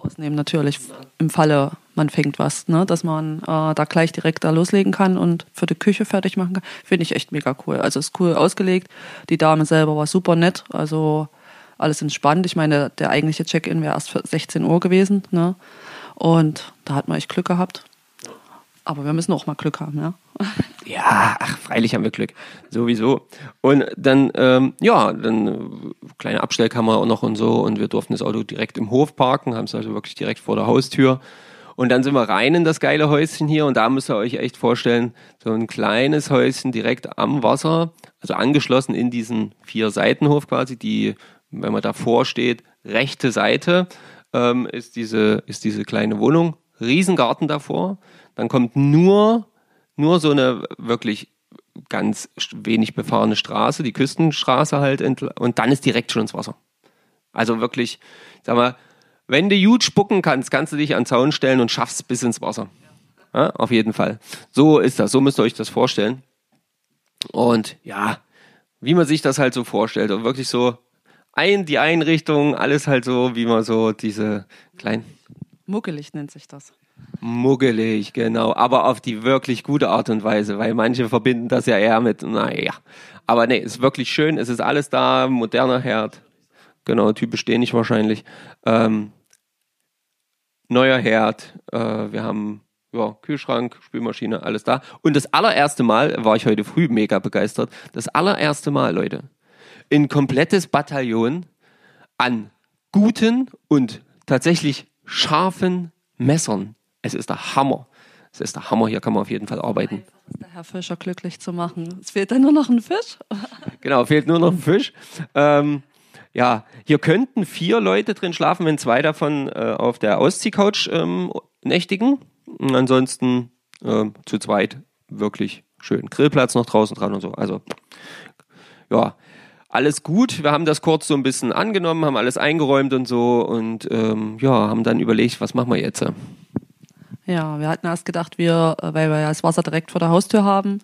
ausnehmen, natürlich. Im Falle, man fängt was, ne? dass man äh, da gleich direkt da loslegen kann und für die Küche fertig machen kann. Finde ich echt mega cool. Also ist cool ausgelegt. Die Dame selber war super nett. Also alles entspannt. Ich meine, der eigentliche Check-in wäre erst für 16 Uhr gewesen. Ne? Und da hat man echt Glück gehabt. Aber wir müssen auch mal Glück haben, ja. [LAUGHS] Ja, ach, freilich haben wir Glück. Sowieso. Und dann, ähm, ja, dann äh, kleine Abstellkammer auch noch und so. Und wir durften das Auto direkt im Hof parken, haben es also wirklich direkt vor der Haustür. Und dann sind wir rein in das geile Häuschen hier. Und da müsst ihr euch echt vorstellen, so ein kleines Häuschen direkt am Wasser, also angeschlossen in diesen vier Seitenhof quasi, die, wenn man davor steht, rechte Seite ähm, ist, diese, ist diese kleine Wohnung. Riesengarten davor. Dann kommt nur nur so eine wirklich ganz wenig befahrene Straße, die Küstenstraße halt, und dann ist direkt schon ins Wasser. Also wirklich, sag mal, wenn du gut spucken kannst, kannst du dich an den Zaun stellen und schaffst bis ins Wasser. Ja, auf jeden Fall. So ist das, so müsst ihr euch das vorstellen. Und ja, wie man sich das halt so vorstellt. Und wirklich so ein, die Einrichtung, alles halt so, wie man so diese kleinen Muckelig nennt sich das. muggelig, genau, aber auf die wirklich gute Art und Weise, weil manche verbinden das ja eher mit, naja. Aber nee, ist wirklich schön, es ist alles da, moderner Herd. Genau, typisch dänisch wahrscheinlich. Ähm, neuer Herd, äh, wir haben ja, Kühlschrank, Spülmaschine, alles da. Und das allererste Mal war ich heute früh mega begeistert. Das allererste Mal, Leute, ein komplettes Bataillon an guten und tatsächlich scharfen Messern. Es ist der Hammer. Es ist der Hammer, hier kann man auf jeden Fall arbeiten. der Herr Fischer glücklich zu machen. Es fehlt dann nur noch ein Fisch. [LAUGHS] Genau, fehlt nur noch ein Fisch. Ähm, ja, hier könnten vier Leute drin schlafen, wenn zwei davon äh, auf der Ausziehcouch ähm, nächtigen. Und ansonsten ähm, zu zweit wirklich schön. Grillplatz noch draußen dran und so. Also, ja, alles gut. Wir haben das kurz so ein bisschen angenommen, haben alles eingeräumt und so und ähm, ja, haben dann überlegt, was machen wir jetzt? Ja, wir hatten erst gedacht, wir, äh, weil wir ja das Wasser direkt vor der Haustür haben,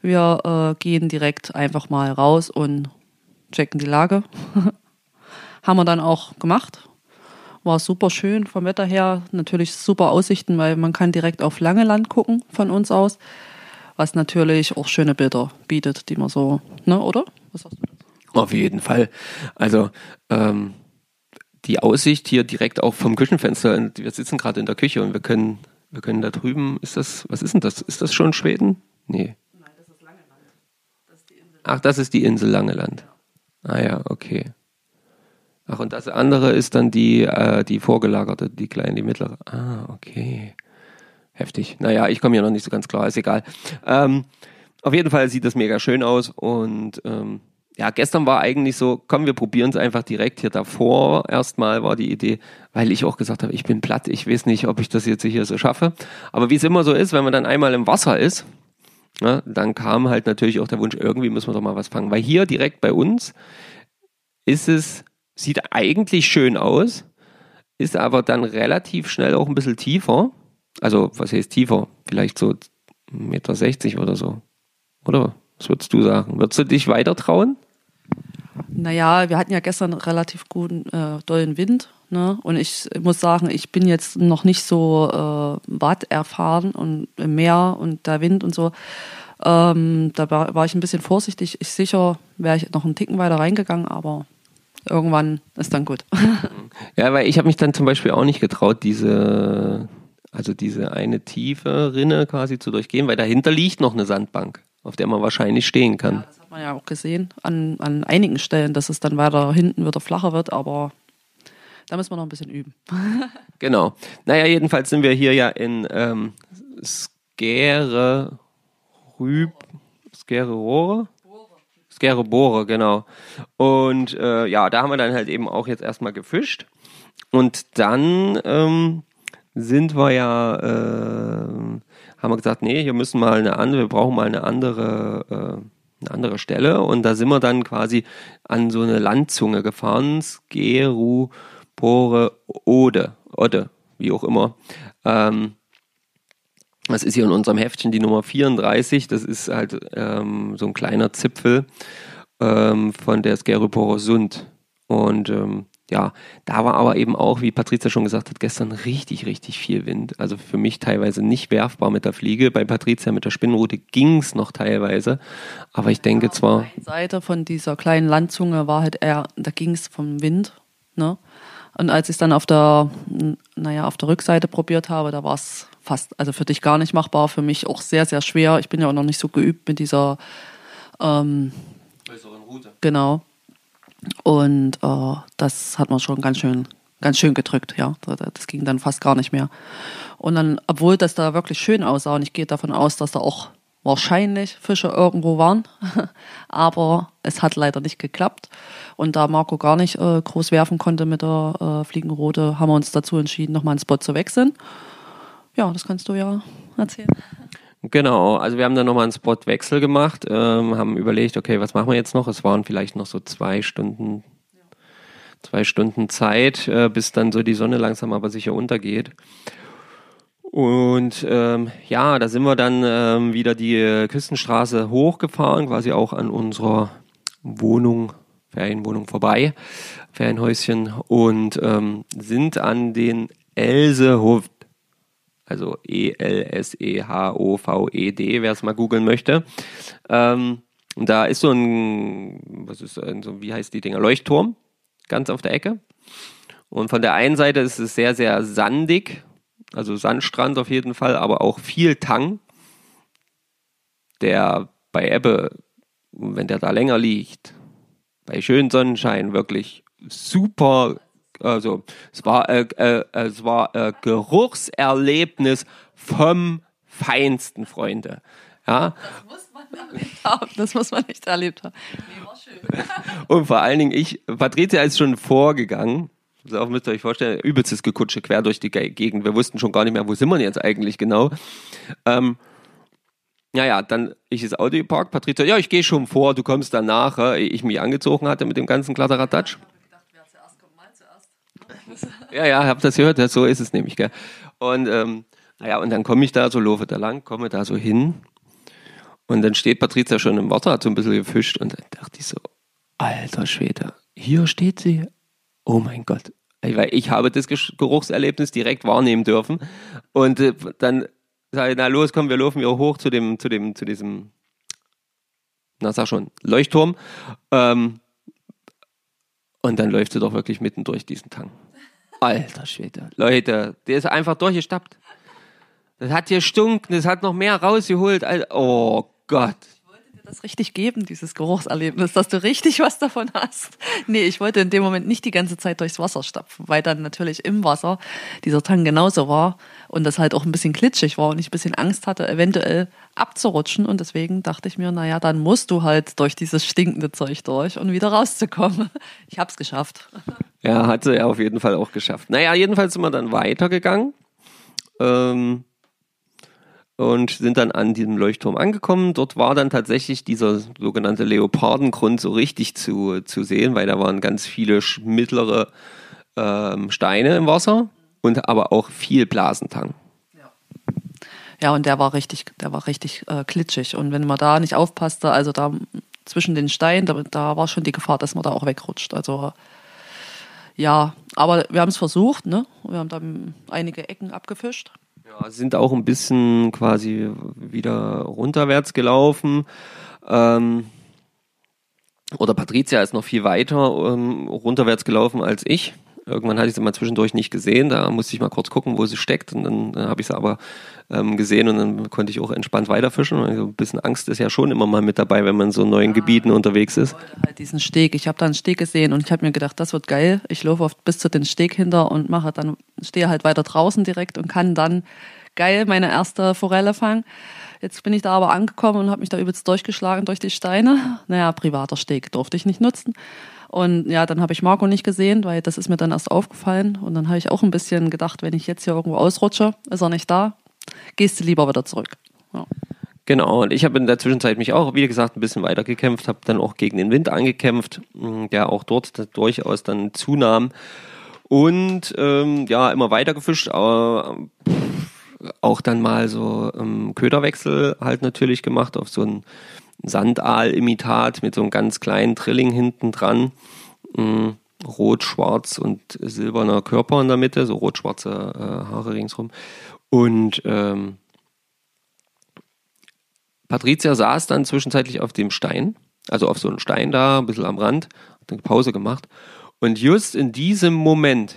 wir äh, gehen direkt einfach mal raus und checken die Lage. [LAUGHS] haben wir dann auch gemacht. War super schön vom Wetter her. Natürlich super Aussichten, weil man kann direkt auf Langeland gucken von uns aus. Was natürlich auch schöne Bilder bietet, die man so, ne, oder? Was sagst du? Auf jeden Fall. Also ähm, die Aussicht hier direkt auch vom Küchenfenster. Wir sitzen gerade in der Küche und wir können, wir können da drüben. Ist das? Was ist denn das? Ist das schon Schweden? Nee. Ach, das ist die Insel Langeland. Ah ja, okay. Ach, und das andere ist dann die, äh, die vorgelagerte, die kleine, die mittlere. Ah, okay. Heftig. Naja, ich komme hier noch nicht so ganz klar, ist egal. Ähm, auf jeden Fall sieht das mega schön aus und ähm, ja, gestern war eigentlich so, komm, wir probieren es einfach direkt hier davor. Erstmal war die Idee, weil ich auch gesagt habe, ich bin platt, ich weiß nicht, ob ich das jetzt hier so schaffe. Aber wie es immer so ist, wenn man dann einmal im Wasser ist, ja, dann kam halt natürlich auch der Wunsch, irgendwie müssen wir doch mal was fangen. Weil hier direkt bei uns ist es, sieht eigentlich schön aus, ist aber dann relativ schnell auch ein bisschen tiefer. Also, was heißt tiefer? Vielleicht so 1,60 Meter oder so. Oder? Was würdest du sagen? Würdest du dich weiter trauen? Naja, wir hatten ja gestern relativ guten, äh, dollen Wind. Ne? Und ich muss sagen, ich bin jetzt noch nicht so äh, Bad erfahren und im Meer und der Wind und so. Ähm, da war, war ich ein bisschen vorsichtig. Ich sicher wäre ich noch einen Ticken weiter reingegangen, aber irgendwann ist dann gut. [LAUGHS] Ja, weil ich habe mich dann zum Beispiel auch nicht getraut, diese, also diese eine tiefe Rinne quasi zu durchgehen, weil dahinter liegt noch eine Sandbank, auf der man wahrscheinlich stehen kann. Das hat man ja auch gesehen an, an einigen Stellen, dass es dann weiter hinten wieder flacher wird, aber da müssen wir noch ein bisschen üben. [LAUGHS] Genau. Naja, jedenfalls sind wir hier ja in ähm, Skere Rüb, Skere Rohre? Skere Bohre, genau. Und äh, ja, da haben wir dann halt eben auch jetzt erstmal gefischt. Und dann ähm, sind wir ja, äh, haben wir gesagt, nee, hier müssen mal eine andere, wir brauchen mal eine andere, äh, eine andere Stelle. Und da sind wir dann quasi an so eine Landzunge gefahren, Skeru Bore Ode, Odde, wie auch immer. Ähm, das ist hier in unserem Heftchen die Nummer 34. Das ist halt ähm, so ein kleiner Zipfel ähm, von der Skeruporo Sund. Und ähm, ja, da war aber eben auch, wie Patricia schon gesagt hat, gestern richtig, richtig viel Wind. Also für mich teilweise nicht werfbar mit der Fliege. Bei Patricia mit der Spinnrute ging es noch teilweise. Aber ich denke zwar. Die Seite von dieser kleinen Landzunge war halt eher, da ging es vom Wind. Ne? Und als ich es dann auf der, naja, auf der Rückseite probiert habe, da war es fast, also für dich gar nicht machbar, für mich auch sehr, sehr schwer. Ich bin ja auch noch nicht so geübt mit dieser ähm, Größeren Route. Genau. Und äh, das hat man schon ganz schön, ganz schön gedrückt, ja. Das ging dann fast gar nicht mehr. Und dann, obwohl das da wirklich schön aussah, und ich gehe davon aus, dass da auch wahrscheinlich Fische irgendwo waren, [LAUGHS] aber es hat leider nicht geklappt. Und da Marco gar nicht äh, groß werfen konnte mit der äh, Fliegenrote, haben wir uns dazu entschieden, nochmal einen Spot zu wechseln. Ja, das kannst du ja erzählen. Genau, also wir haben dann nochmal einen Spotwechsel gemacht, ähm, haben überlegt, okay, was machen wir jetzt noch? Es waren vielleicht noch so zwei Stunden, zwei Stunden Zeit, äh, bis dann so die Sonne langsam aber sicher untergeht. Und ähm, ja, da sind wir dann ähm, wieder die äh, Küstenstraße hochgefahren, quasi auch an unserer Wohnung, Ferienwohnung vorbei, Ferienhäuschen, und ähm, sind an den Elsehof, also E-L-S-E-H-O-V-E-D, wer es mal googeln möchte. Ähm, da ist so ein, was ist so, wie heißt die Dinger, Leuchtturm, ganz auf der Ecke. Und von der einen Seite ist es sehr, sehr sandig, also Sandstrand auf jeden Fall, aber auch viel Tang, der bei Ebbe, wenn der da länger liegt, bei schönem Sonnenschein wirklich super, also es war, äh, äh, es war äh, Geruchserlebnis vom Feinsten, Freunde. Ja. Das muss man [LAUGHS] erlebt haben. Das muss man nicht erlebt haben. Nee, war schön. [LAUGHS] Und vor allen Dingen ich, Patricia ist schon vorgegangen. So müsst ihr euch vorstellen, übelstes Gekutsche quer durch die Ge- Gegend. Wir wussten schon gar nicht mehr, wo sind wir jetzt eigentlich genau. Ähm, naja, dann ich das Auto geparkt, Patricia, ja, ich gehe schon vor, du kommst danach, ehe ich mich angezogen hatte mit dem ganzen Kladderadatsch. Ja, ja, hab das gehört, so ist es nämlich, gell. Und ähm, naja, und dann komme ich da so, laufe da lang, komme da so hin und dann steht Patricia schon im Wasser, hat so ein bisschen gefischt und dann dachte ich so, alter Schwede, hier steht sie. Oh mein Gott. Weil ich habe das Geruchserlebnis direkt wahrnehmen dürfen. Und äh, dann sage ich, na los, komm, wir laufen wieder hoch zu dem, zu dem, zu diesem, na sag schon, Leuchtturm. Ähm, und dann läuft sie doch wirklich mitten durch diesen Tang. Alter Schwede. Leute, der ist einfach durchgestappt. Das hat hier stunken, das hat noch mehr rausgeholt. Al- Oh Gott. Das richtig geben, dieses Geruchserlebnis, dass du richtig was davon hast. Nee, ich wollte in dem Moment nicht die ganze Zeit durchs Wasser stapfen, weil dann natürlich im Wasser dieser Tang genauso war und das halt auch ein bisschen klitschig war und ich ein bisschen Angst hatte, eventuell abzurutschen. Und deswegen dachte ich mir, naja, dann musst du halt durch dieses stinkende Zeug durch und wieder rauszukommen. Ich hab's geschafft. Ja, hat sie ja auf jeden Fall auch geschafft. Naja, jedenfalls sind wir dann weitergegangen ähm, und sind dann an diesem Leuchtturm angekommen. Dort war dann tatsächlich dieser sogenannte Leopardengrund so richtig zu, zu sehen, weil da waren ganz viele mittlere ähm, Steine im Wasser und aber auch viel Blasentang. Ja, und der war richtig, der war richtig äh, klitschig. Und wenn man da nicht aufpasste, also da zwischen den Steinen, da, da war schon die Gefahr, dass man da auch wegrutscht. Also ja, aber wir haben es versucht, ne? Wir haben dann einige Ecken abgefischt. Ja, sind auch ein bisschen quasi wieder runterwärts gelaufen. Ähm, oder Patricia ist noch viel weiter ähm, runterwärts gelaufen als ich. Irgendwann hatte ich sie mal zwischendurch nicht gesehen. Da musste ich mal kurz gucken, wo sie steckt. Und dann äh, habe ich sie aber ähm, gesehen und dann konnte ich auch entspannt weiterfischen. Und so ein bisschen Angst ist ja schon immer mal mit dabei, wenn man in so neuen Gebieten unterwegs ist. halt diesen Steg. Ich habe da einen Steg gesehen und ich habe mir gedacht, das wird geil. Ich laufe oft bis zu den Steg hinter und mache dann, stehe halt weiter draußen direkt und kann dann geil meine erste Forelle fangen. Jetzt bin ich da aber angekommen und habe mich da übelst durchgeschlagen durch die Steine. Naja, privater Steg durfte ich nicht nutzen. Und ja, dann habe ich Marco nicht gesehen, weil das ist mir dann erst aufgefallen. Und dann habe ich auch ein bisschen gedacht, wenn ich jetzt hier irgendwo ausrutsche, ist er nicht da, gehst du lieber wieder zurück. Ja. Genau, und ich habe in der Zwischenzeit mich auch, wie gesagt, ein bisschen weiter gekämpft, habe dann auch gegen den Wind angekämpft, mh, der auch dort durchaus dann zunahm. Und ähm, ja, immer weiter gefischt, aber auch dann mal so ähm, Köderwechsel halt natürlich gemacht auf so ein Sandaal-Imitat mit so einem ganz kleinen Trilling hinten dran. Mh, Rot, schwarz und silberner Körper in der Mitte, so rot-schwarze äh, Haare ringsrum. Und ähm, Patricia saß dann zwischenzeitlich auf dem Stein, also auf so einem Stein da, ein bisschen am Rand, hat eine Pause gemacht. Und just in diesem Moment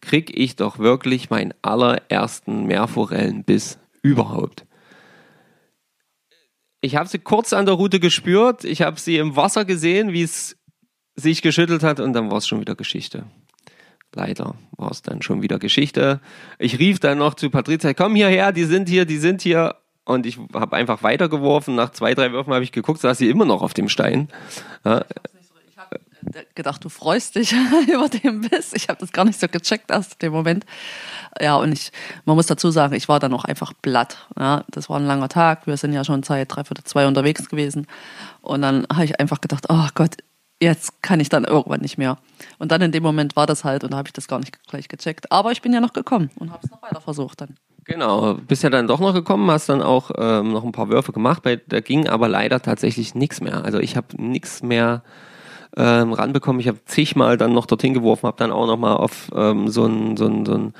krieg ich doch wirklich meinen allerersten Meerforellenbiss überhaupt. Ich habe sie kurz an der Route gespürt, ich habe sie im Wasser gesehen, wie es sich geschüttelt hat und dann war es schon wieder Geschichte. Leider war es dann schon wieder Geschichte. Ich rief dann noch zu Patricia, komm hierher, die sind hier, die sind hier. Und ich habe einfach weitergeworfen. Nach zwei, drei Würfen habe ich geguckt, saß sie immer noch auf dem Stein. Ja, gedacht, du freust dich [LAUGHS] über den Biss. Ich habe das gar nicht so gecheckt erst in dem Moment. Ja, und ich, man muss dazu sagen, ich war dann auch einfach platt. Ja, das war ein langer Tag. Wir sind ja schon seit dreiviertel zwei unterwegs gewesen. Und dann habe ich einfach gedacht, oh Gott, jetzt kann ich dann irgendwann nicht mehr. Und dann in dem Moment war das halt und da habe ich das gar nicht gleich gecheckt. Aber ich bin ja noch gekommen und habe es noch weiter versucht dann. Genau, bist ja dann doch noch gekommen, hast dann auch ähm, noch ein paar Würfe gemacht, bei, da ging aber leider tatsächlich nichts mehr. Also ich habe nichts mehr ähm, ranbekommen. Ich habe zigmal dann noch dorthin geworfen, habe dann auch noch mal auf ähm, so ein so ein so ein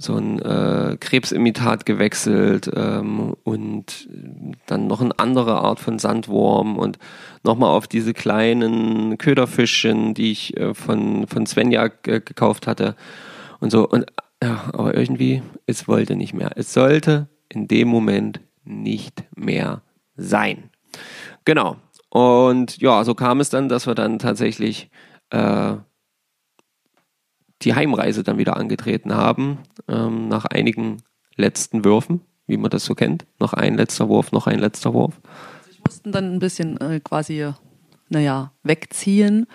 so ein äh, Krebsimitat gewechselt ähm, und dann noch eine andere Art von Sandwurm und nochmal auf diese kleinen Köderfischchen, die ich äh, von, von Svenja äh, gekauft hatte und so. Und ja, aber irgendwie, es wollte nicht mehr. Es sollte in dem Moment nicht mehr sein. Genau. Und ja, so kam es dann, dass wir dann tatsächlich äh, die Heimreise dann wieder angetreten haben, ähm, nach einigen letzten Würfen, wie man das so kennt. Noch ein letzter Wurf, noch ein letzter Wurf. Ich mussten dann ein bisschen äh, quasi, naja, wegziehen,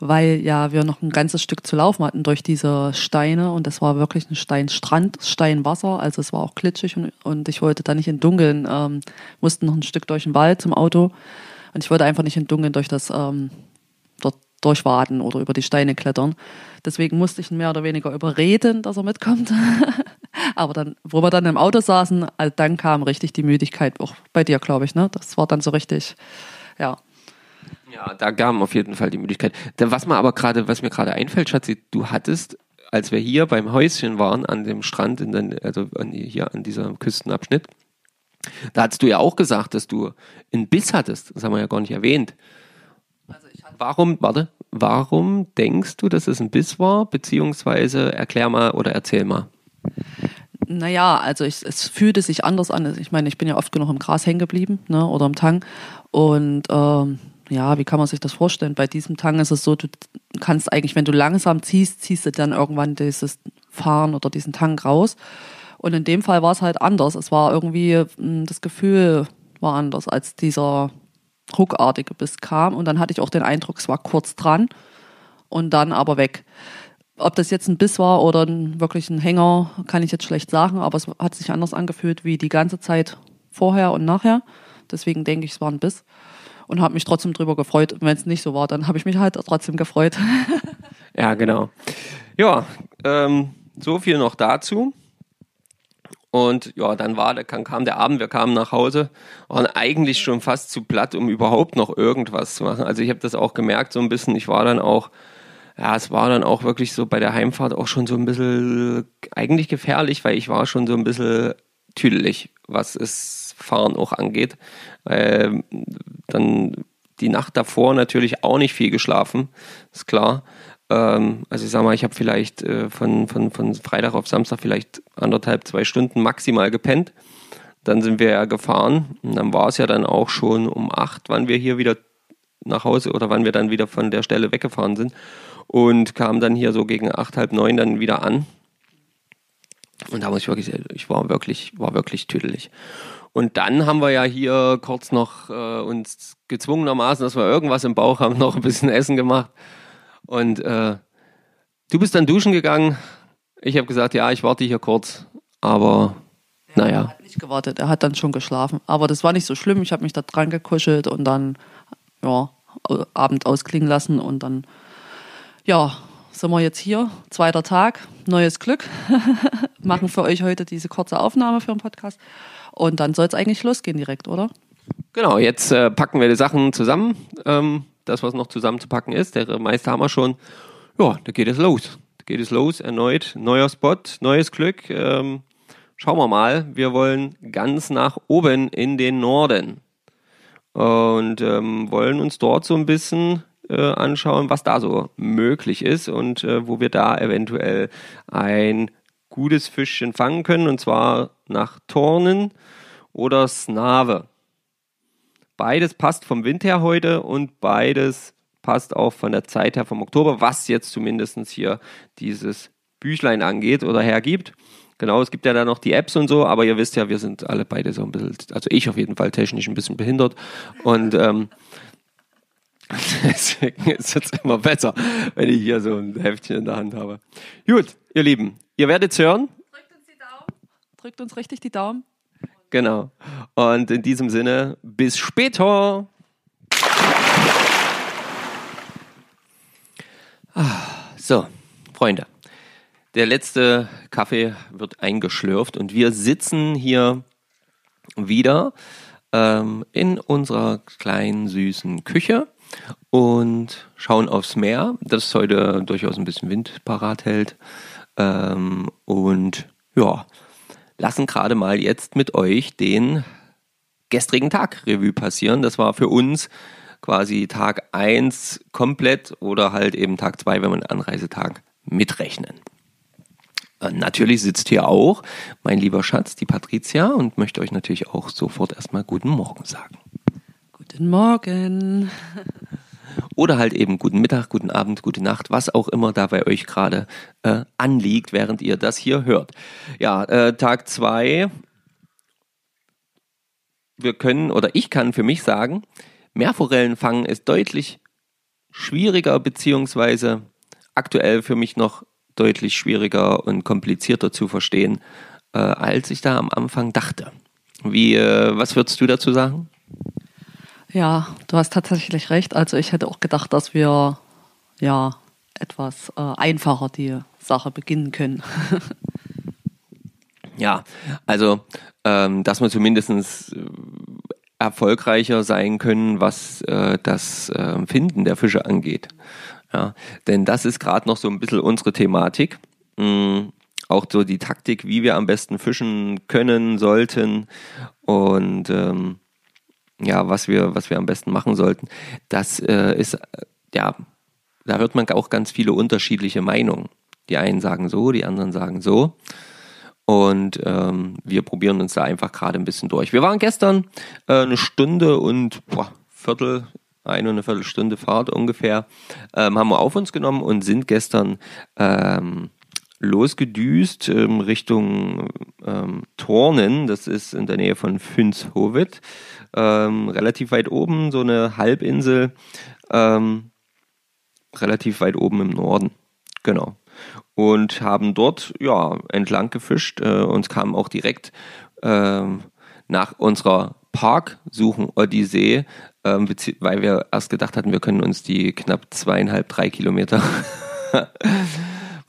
weil ja wir noch ein ganzes Stück zu laufen hatten durch diese Steine und das war wirklich ein Steinstrand, Steinwasser, also es war auch glitschig und, und ich wollte da nicht in Dunkeln, ähm, mussten noch ein Stück durch den Wald zum Auto und ich wollte einfach nicht in Dunkeln durch das ähm, dort durchwaden oder über die Steine klettern. Deswegen musste ich ihn mehr oder weniger überreden, dass er mitkommt. [LAUGHS] Aber dann, wo wir dann im Auto saßen, also dann kam richtig die Müdigkeit, auch bei dir, glaube ich, ne? Das war dann so richtig, ja. Ja, da kam auf jeden Fall die Müdigkeit. Was mir aber gerade, was mir gerade einfällt, Schatzi, du hattest, als wir hier beim Häuschen waren, an dem Strand, in den, also an, hier an diesem Küstenabschnitt, da hattest du ja auch gesagt, dass du einen Biss hattest. Das haben wir ja gar nicht erwähnt. Warum, warte, warum denkst du, dass es ein Biss war? Beziehungsweise erklär mal oder erzähl mal. Naja, also ich, es fühlte sich anders an. Ich meine, ich bin ja oft genug im Gras hängen geblieben ne, oder im Tang. Und ähm, ja, wie kann man sich das vorstellen? Bei diesem Tang ist es so, du kannst eigentlich, wenn du langsam ziehst, ziehst du dann irgendwann dieses Fahren oder diesen Tang raus. Und in dem Fall war es halt anders. Es war irgendwie, hm, das Gefühl war anders als dieser ruckartige Biss kam. Und dann hatte ich auch den Eindruck, es war kurz dran und dann aber weg. Ob das jetzt ein Biss war oder wirklich ein Hänger, kann ich jetzt schlecht sagen, aber es hat sich anders angefühlt wie die ganze Zeit vorher und nachher. Deswegen denke ich, es war ein Biss und habe mich trotzdem drüber gefreut. Wenn es nicht so war, dann habe ich mich halt trotzdem gefreut. [LAUGHS] ja, genau. Ja, ähm, so viel noch dazu. Und ja, dann war, dann kam der Abend, wir kamen nach Hause, waren eigentlich schon fast zu platt, um überhaupt noch irgendwas zu machen. Also ich habe das auch gemerkt, so ein bisschen, ich war dann auch, ja, es war dann auch wirklich so bei der Heimfahrt auch schon so ein bisschen eigentlich gefährlich, weil ich war schon so ein bisschen tüdelig, was es Fahren auch angeht. Weil dann die Nacht davor natürlich auch nicht viel geschlafen, ist klar. Ähm, also ich sag mal, ich habe vielleicht äh, von, von, von Freitag auf Samstag vielleicht anderthalb, zwei Stunden maximal gepennt. Dann sind wir ja gefahren und dann war es ja dann auch schon um acht, wann wir hier wieder nach Hause oder wann wir dann wieder von der Stelle weggefahren sind und kamen dann hier so gegen acht, halb neun dann wieder an. Und da muss ich wirklich ich war wirklich, war wirklich tüdelig. Und dann haben wir ja hier kurz noch äh, uns gezwungenermaßen, dass wir irgendwas im Bauch haben, noch ein bisschen Essen gemacht. Und äh, du bist dann duschen gegangen. Ich habe gesagt, ja, ich warte hier kurz. Aber ja, naja. Er hat nicht gewartet, er hat dann schon geschlafen. Aber das war nicht so schlimm. Ich habe mich da dran gekuschelt und dann, ja, Abend ausklingen lassen und dann, ja, sind wir jetzt hier. Zweiter Tag, neues Glück. [LAUGHS] Machen für euch heute diese kurze Aufnahme für den Podcast. Und dann soll es eigentlich losgehen direkt, oder? Genau, jetzt äh, packen wir die Sachen zusammen. Ähm, das, was noch zusammenzupacken ist. Der Meister haben wir schon. Ja, da geht es los. Da geht es los, erneut. Neuer Spot, neues Glück. Ähm, schauen wir mal. Wir wollen ganz nach oben in den Norden. Und ähm, wollen uns dort so ein bisschen äh, anschauen, was da so möglich ist und äh, wo wir da eventuell ein gutes Fischchen fangen können. Und zwar nach Tornen oder Snave. Beides passt vom Wind her heute und beides passt auch von der Zeit her vom Oktober, was jetzt zumindest hier dieses Büchlein angeht oder hergibt. Genau, es gibt ja da noch die Apps und so, aber ihr wisst ja, wir sind alle beide so ein bisschen, also ich auf jeden Fall technisch ein bisschen behindert und ähm, [LAUGHS] deswegen ist es immer besser, wenn ich hier so ein Heftchen in der Hand habe. Gut, ihr Lieben, ihr werdet es hören. Drückt uns die Daumen. Drückt uns richtig die Daumen. Genau. Und in diesem Sinne, bis später. Ah, so, Freunde. Der letzte Kaffee wird eingeschlürft und wir sitzen hier wieder ähm, in unserer kleinen süßen Küche und schauen aufs Meer, das heute durchaus ein bisschen Wind parat hält. Ähm, und ja, lassen gerade mal jetzt mit euch den gestrigen Tag Revue passieren. Das war für uns quasi Tag 1 komplett oder halt eben Tag 2, wenn wir einen Anreisetag mitrechnen. Äh, natürlich sitzt hier auch mein lieber Schatz, die Patricia, und möchte euch natürlich auch sofort erstmal guten Morgen sagen. Guten Morgen. Oder halt eben guten Mittag, guten Abend, gute Nacht, was auch immer da bei euch gerade äh, anliegt, während ihr das hier hört. Ja, äh, Tag zwei. Wir können oder ich kann für mich sagen, Meerforellen fangen ist deutlich schwieriger beziehungsweise aktuell für mich noch deutlich schwieriger und komplizierter zu verstehen, äh, als ich da am Anfang dachte. Wie, äh, was würdest du dazu sagen? Ja, du hast tatsächlich recht. Also ich hätte auch gedacht, dass wir ja etwas äh, einfacher die Sache beginnen können. [LAUGHS] ja, also ähm, dass wir zumindest äh, erfolgreicher sein können, was äh, das äh, Finden der Fische angeht. Ja, denn das ist gerade noch so ein bisschen unsere Thematik. Mhm. Auch so die Taktik, wie wir am besten fischen können, sollten und ähm, ja, was wir, was wir am besten machen sollten. Das äh, ist, äh, ja, da hört man auch ganz viele unterschiedliche Meinungen. Die einen sagen so, die anderen sagen so. Und ähm, wir probieren uns da einfach gerade ein bisschen durch. Wir waren gestern äh, eine Stunde und boah, Viertel, eine und eine Viertelstunde Fahrt ungefähr, ähm, haben wir auf uns genommen und sind gestern ähm, losgedüst ähm, Richtung ähm, Tornen. Das ist in der Nähe von Fünshovet. Ähm, relativ weit oben, so eine Halbinsel. Ähm, relativ weit oben im Norden. Genau. Und haben dort ja entlang gefischt. Äh, uns kam auch direkt ähm, nach unserer Parksuchen-Odyssee, ähm, weil wir erst gedacht hatten, wir können uns die knapp zweieinhalb, drei Kilometer [LAUGHS]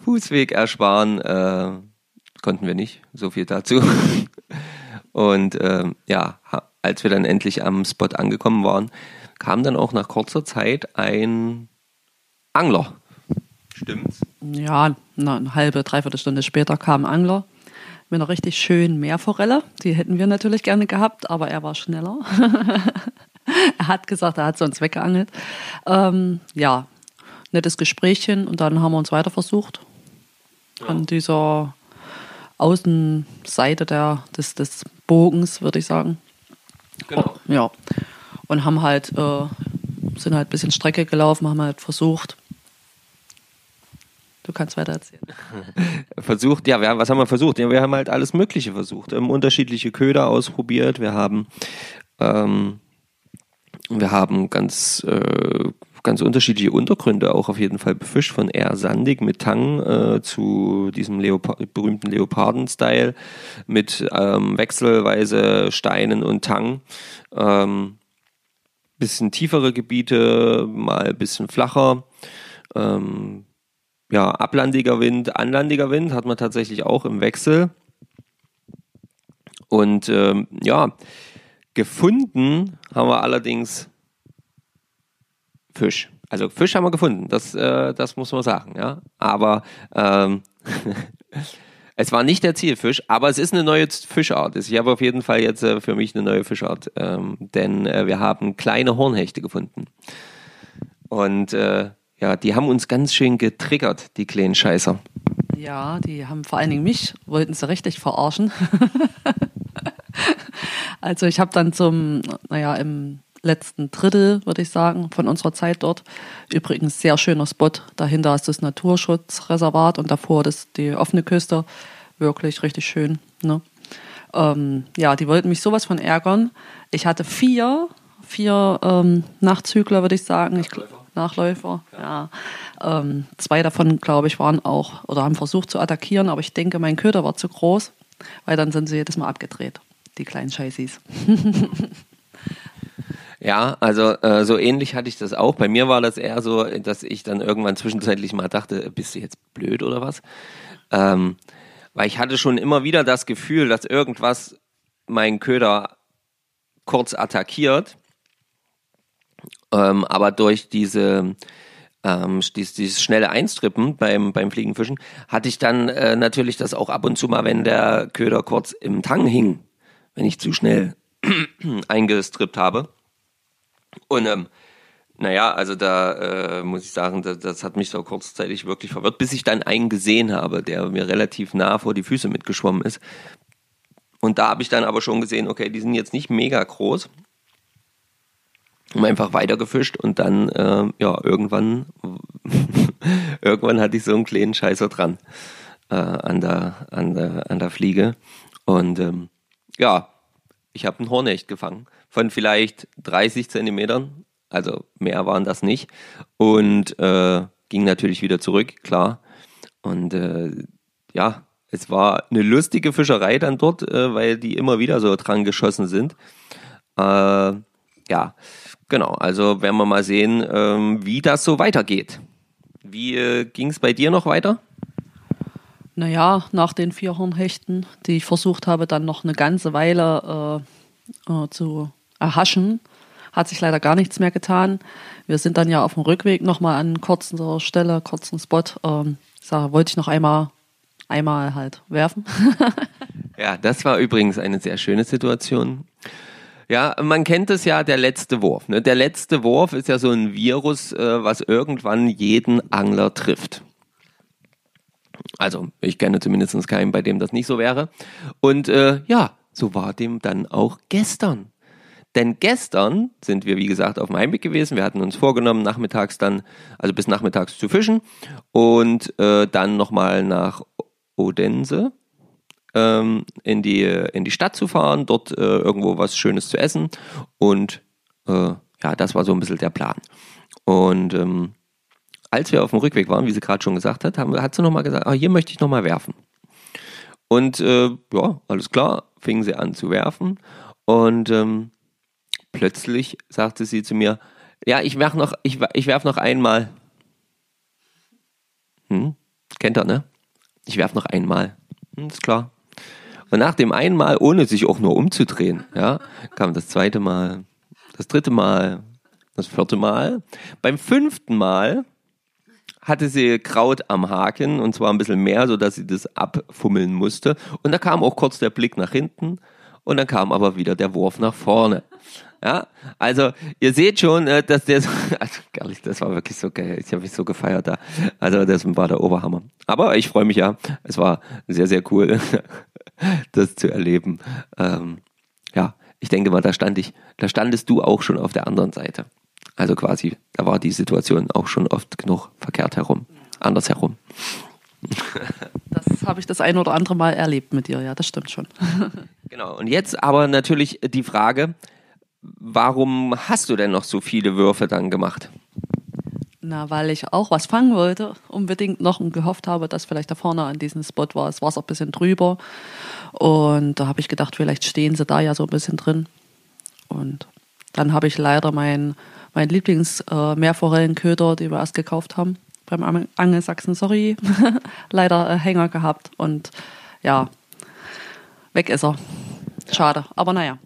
Fußweg ersparen. Äh, konnten wir nicht. So viel dazu. Und ähm, ja, als wir dann endlich am Spot angekommen waren, kam dann auch nach kurzer Zeit ein Angler. Stimmt's? Ja, eine halbe, dreiviertel Stunde später kam ein Angler mit einer richtig schönen Meerforelle. Die hätten wir natürlich gerne gehabt, aber er war schneller. [LAUGHS] er hat gesagt, er hat sonst weggeangelt. Ähm, ja, nettes Gesprächchen und dann haben wir uns weiter versucht. Ja. An dieser Außenseite der, des, des Bogens, würde ich sagen. Genau. Ja. Und haben halt, äh, sind halt ein bisschen Strecke gelaufen, haben halt versucht, Du kannst weiter erzählen. [LAUGHS] Versucht, ja, wir, was haben wir versucht? Ja, wir haben halt alles Mögliche versucht. Wir haben unterschiedliche Köder ausprobiert. Wir haben, ähm, wir haben ganz, äh, ganz unterschiedliche Untergründe auch auf jeden Fall befischt, von eher sandig mit Tang äh, zu diesem Leopard berühmten Leoparden-Style mit ähm, wechselweise Steinen und Tang. Ähm, bisschen tiefere Gebiete, mal ein bisschen flacher. Ähm, ja, ablandiger Wind, anlandiger Wind hat man tatsächlich auch im Wechsel. Und ähm, ja, gefunden haben wir allerdings Fisch. Also Fisch haben wir gefunden, das, äh, das muss man sagen, ja. Aber ähm, [LAUGHS] es war nicht der Zielfisch, aber es ist eine neue Fischart. Ich habe auf jeden Fall jetzt äh, für mich eine neue Fischart, ähm, denn äh, wir haben kleine Hornhechte gefunden. Und äh, ja, die haben uns ganz schön getriggert, die kleinen Scheißer. Ja, die haben vor allen Dingen mich, wollten sie richtig verarschen. [LAUGHS] also ich habe dann zum, naja, im letzten Drittel, würde ich sagen, von unserer Zeit dort. Übrigens sehr schöner Spot. Dahinter ist das Naturschutzreservat und davor das, die offene Küste. Wirklich richtig schön. Ne? Ähm, ja, die wollten mich sowas von ärgern. Ich hatte vier, vier ähm, Nachtzügler, würde ich sagen. Ich, Nachläufer. Ja. Ähm, zwei davon, glaube ich, waren auch oder haben versucht zu attackieren, aber ich denke, mein Köder war zu groß, weil dann sind sie jedes Mal abgedreht, die kleinen Scheißis. [LAUGHS] Ja, also äh, so ähnlich hatte ich das auch. Bei mir war das eher so, dass ich dann irgendwann zwischenzeitlich mal dachte, bist du jetzt blöd oder was? Ähm, weil ich hatte schon immer wieder das Gefühl, dass irgendwas meinen Köder kurz attackiert. Ähm, aber durch diese ähm, dieses, dieses schnelle Einstrippen beim, beim Fliegenfischen hatte ich dann äh, natürlich das auch ab und zu mal, wenn der Köder kurz im Tang hing, wenn ich zu schnell [CLEARS THROAT] eingestrippt habe. Und ähm, naja, also da äh, muss ich sagen, das, das hat mich so kurzzeitig wirklich verwirrt, bis ich dann einen gesehen habe, der mir relativ nah vor die Füße mitgeschwommen ist. Und da habe ich dann aber schon gesehen, okay, die sind jetzt nicht mega groß. Und einfach weitergefischt und dann, äh, ja, irgendwann, [LAUGHS] irgendwann hatte ich so einen kleinen Scheißer dran äh, an, der, an, der, an der Fliege. Und ähm, ja, ich habe einen Hornecht gefangen von vielleicht 30 Zentimetern, also mehr waren das nicht. Und äh, ging natürlich wieder zurück, klar. Und äh, ja, es war eine lustige Fischerei dann dort, äh, weil die immer wieder so dran geschossen sind. Äh, ja, genau. Also werden wir mal sehen, ähm, wie das so weitergeht. Wie äh, ging es bei dir noch weiter? Naja, nach den vier Hornhechten, die ich versucht habe, dann noch eine ganze Weile äh, äh, zu erhaschen, hat sich leider gar nichts mehr getan. Wir sind dann ja auf dem Rückweg nochmal an kurzer Stelle, kurzen Spot. Ähm, sag, wollte ich noch einmal, einmal halt werfen. [LAUGHS] ja, das war übrigens eine sehr schöne Situation. Ja, man kennt es ja, der letzte Wurf. Ne? Der letzte Wurf ist ja so ein Virus, äh, was irgendwann jeden Angler trifft. Also, ich kenne zumindest keinen, bei dem das nicht so wäre. Und äh, ja, so war dem dann auch gestern. Denn gestern sind wir, wie gesagt, auf dem Heimweg gewesen. Wir hatten uns vorgenommen, nachmittags dann, also bis nachmittags zu fischen und äh, dann nochmal nach Odense ähm, in, die, in die Stadt zu fahren, dort äh, irgendwo was Schönes zu essen. Und äh, ja, das war so ein bisschen der Plan. Und ähm, als wir auf dem Rückweg waren, wie sie gerade schon gesagt hat, haben, hat sie nochmal gesagt, ah, hier möchte ich nochmal werfen. Und äh, ja, alles klar, fingen sie an zu werfen. Und ähm, plötzlich sagte sie zu mir, ja, ich werf noch, ich, ich werf noch einmal. Hm? Kennt er, ne? Ich werf noch einmal. Hm, ist klar. Und nach dem einmal, ohne sich auch nur umzudrehen, ja, kam das zweite Mal, das dritte Mal, das vierte Mal. Beim fünften Mal hatte sie Kraut am Haken und zwar ein bisschen mehr, sodass sie das abfummeln musste. Und da kam auch kurz der Blick nach hinten und dann kam aber wieder der Wurf nach vorne. Ja, also ihr seht schon, äh, dass der, [LAUGHS] also ehrlich, das war wirklich so geil. Ich habe mich so gefeiert da. Also das war der Oberhammer. Aber ich freue mich ja. Es war sehr, sehr cool, [LAUGHS] das zu erleben. Ähm, ja, ich denke mal, da stand ich, da standest du auch schon auf der anderen Seite. Also quasi, da war die Situation auch schon oft genug verkehrt herum, anders herum. [LAUGHS] Das habe ich das ein oder andere Mal erlebt mit dir, ja, das stimmt schon. Genau, und jetzt aber natürlich die Frage, warum hast du denn noch so viele Würfe dann gemacht? Na, weil ich auch was fangen wollte, unbedingt noch und gehofft habe, dass vielleicht da vorne an diesem Spot war das Wasser ein bisschen drüber. Und da habe ich gedacht, vielleicht stehen sie da ja so ein bisschen drin. Und dann habe ich leider meinen mein Lieblings-Meerforellenköder, äh, den wir erst gekauft haben, beim Angelsachsen, sorry, [LAUGHS] leider äh, Hänger gehabt. Und ja, weg ist er. Schade, aber naja.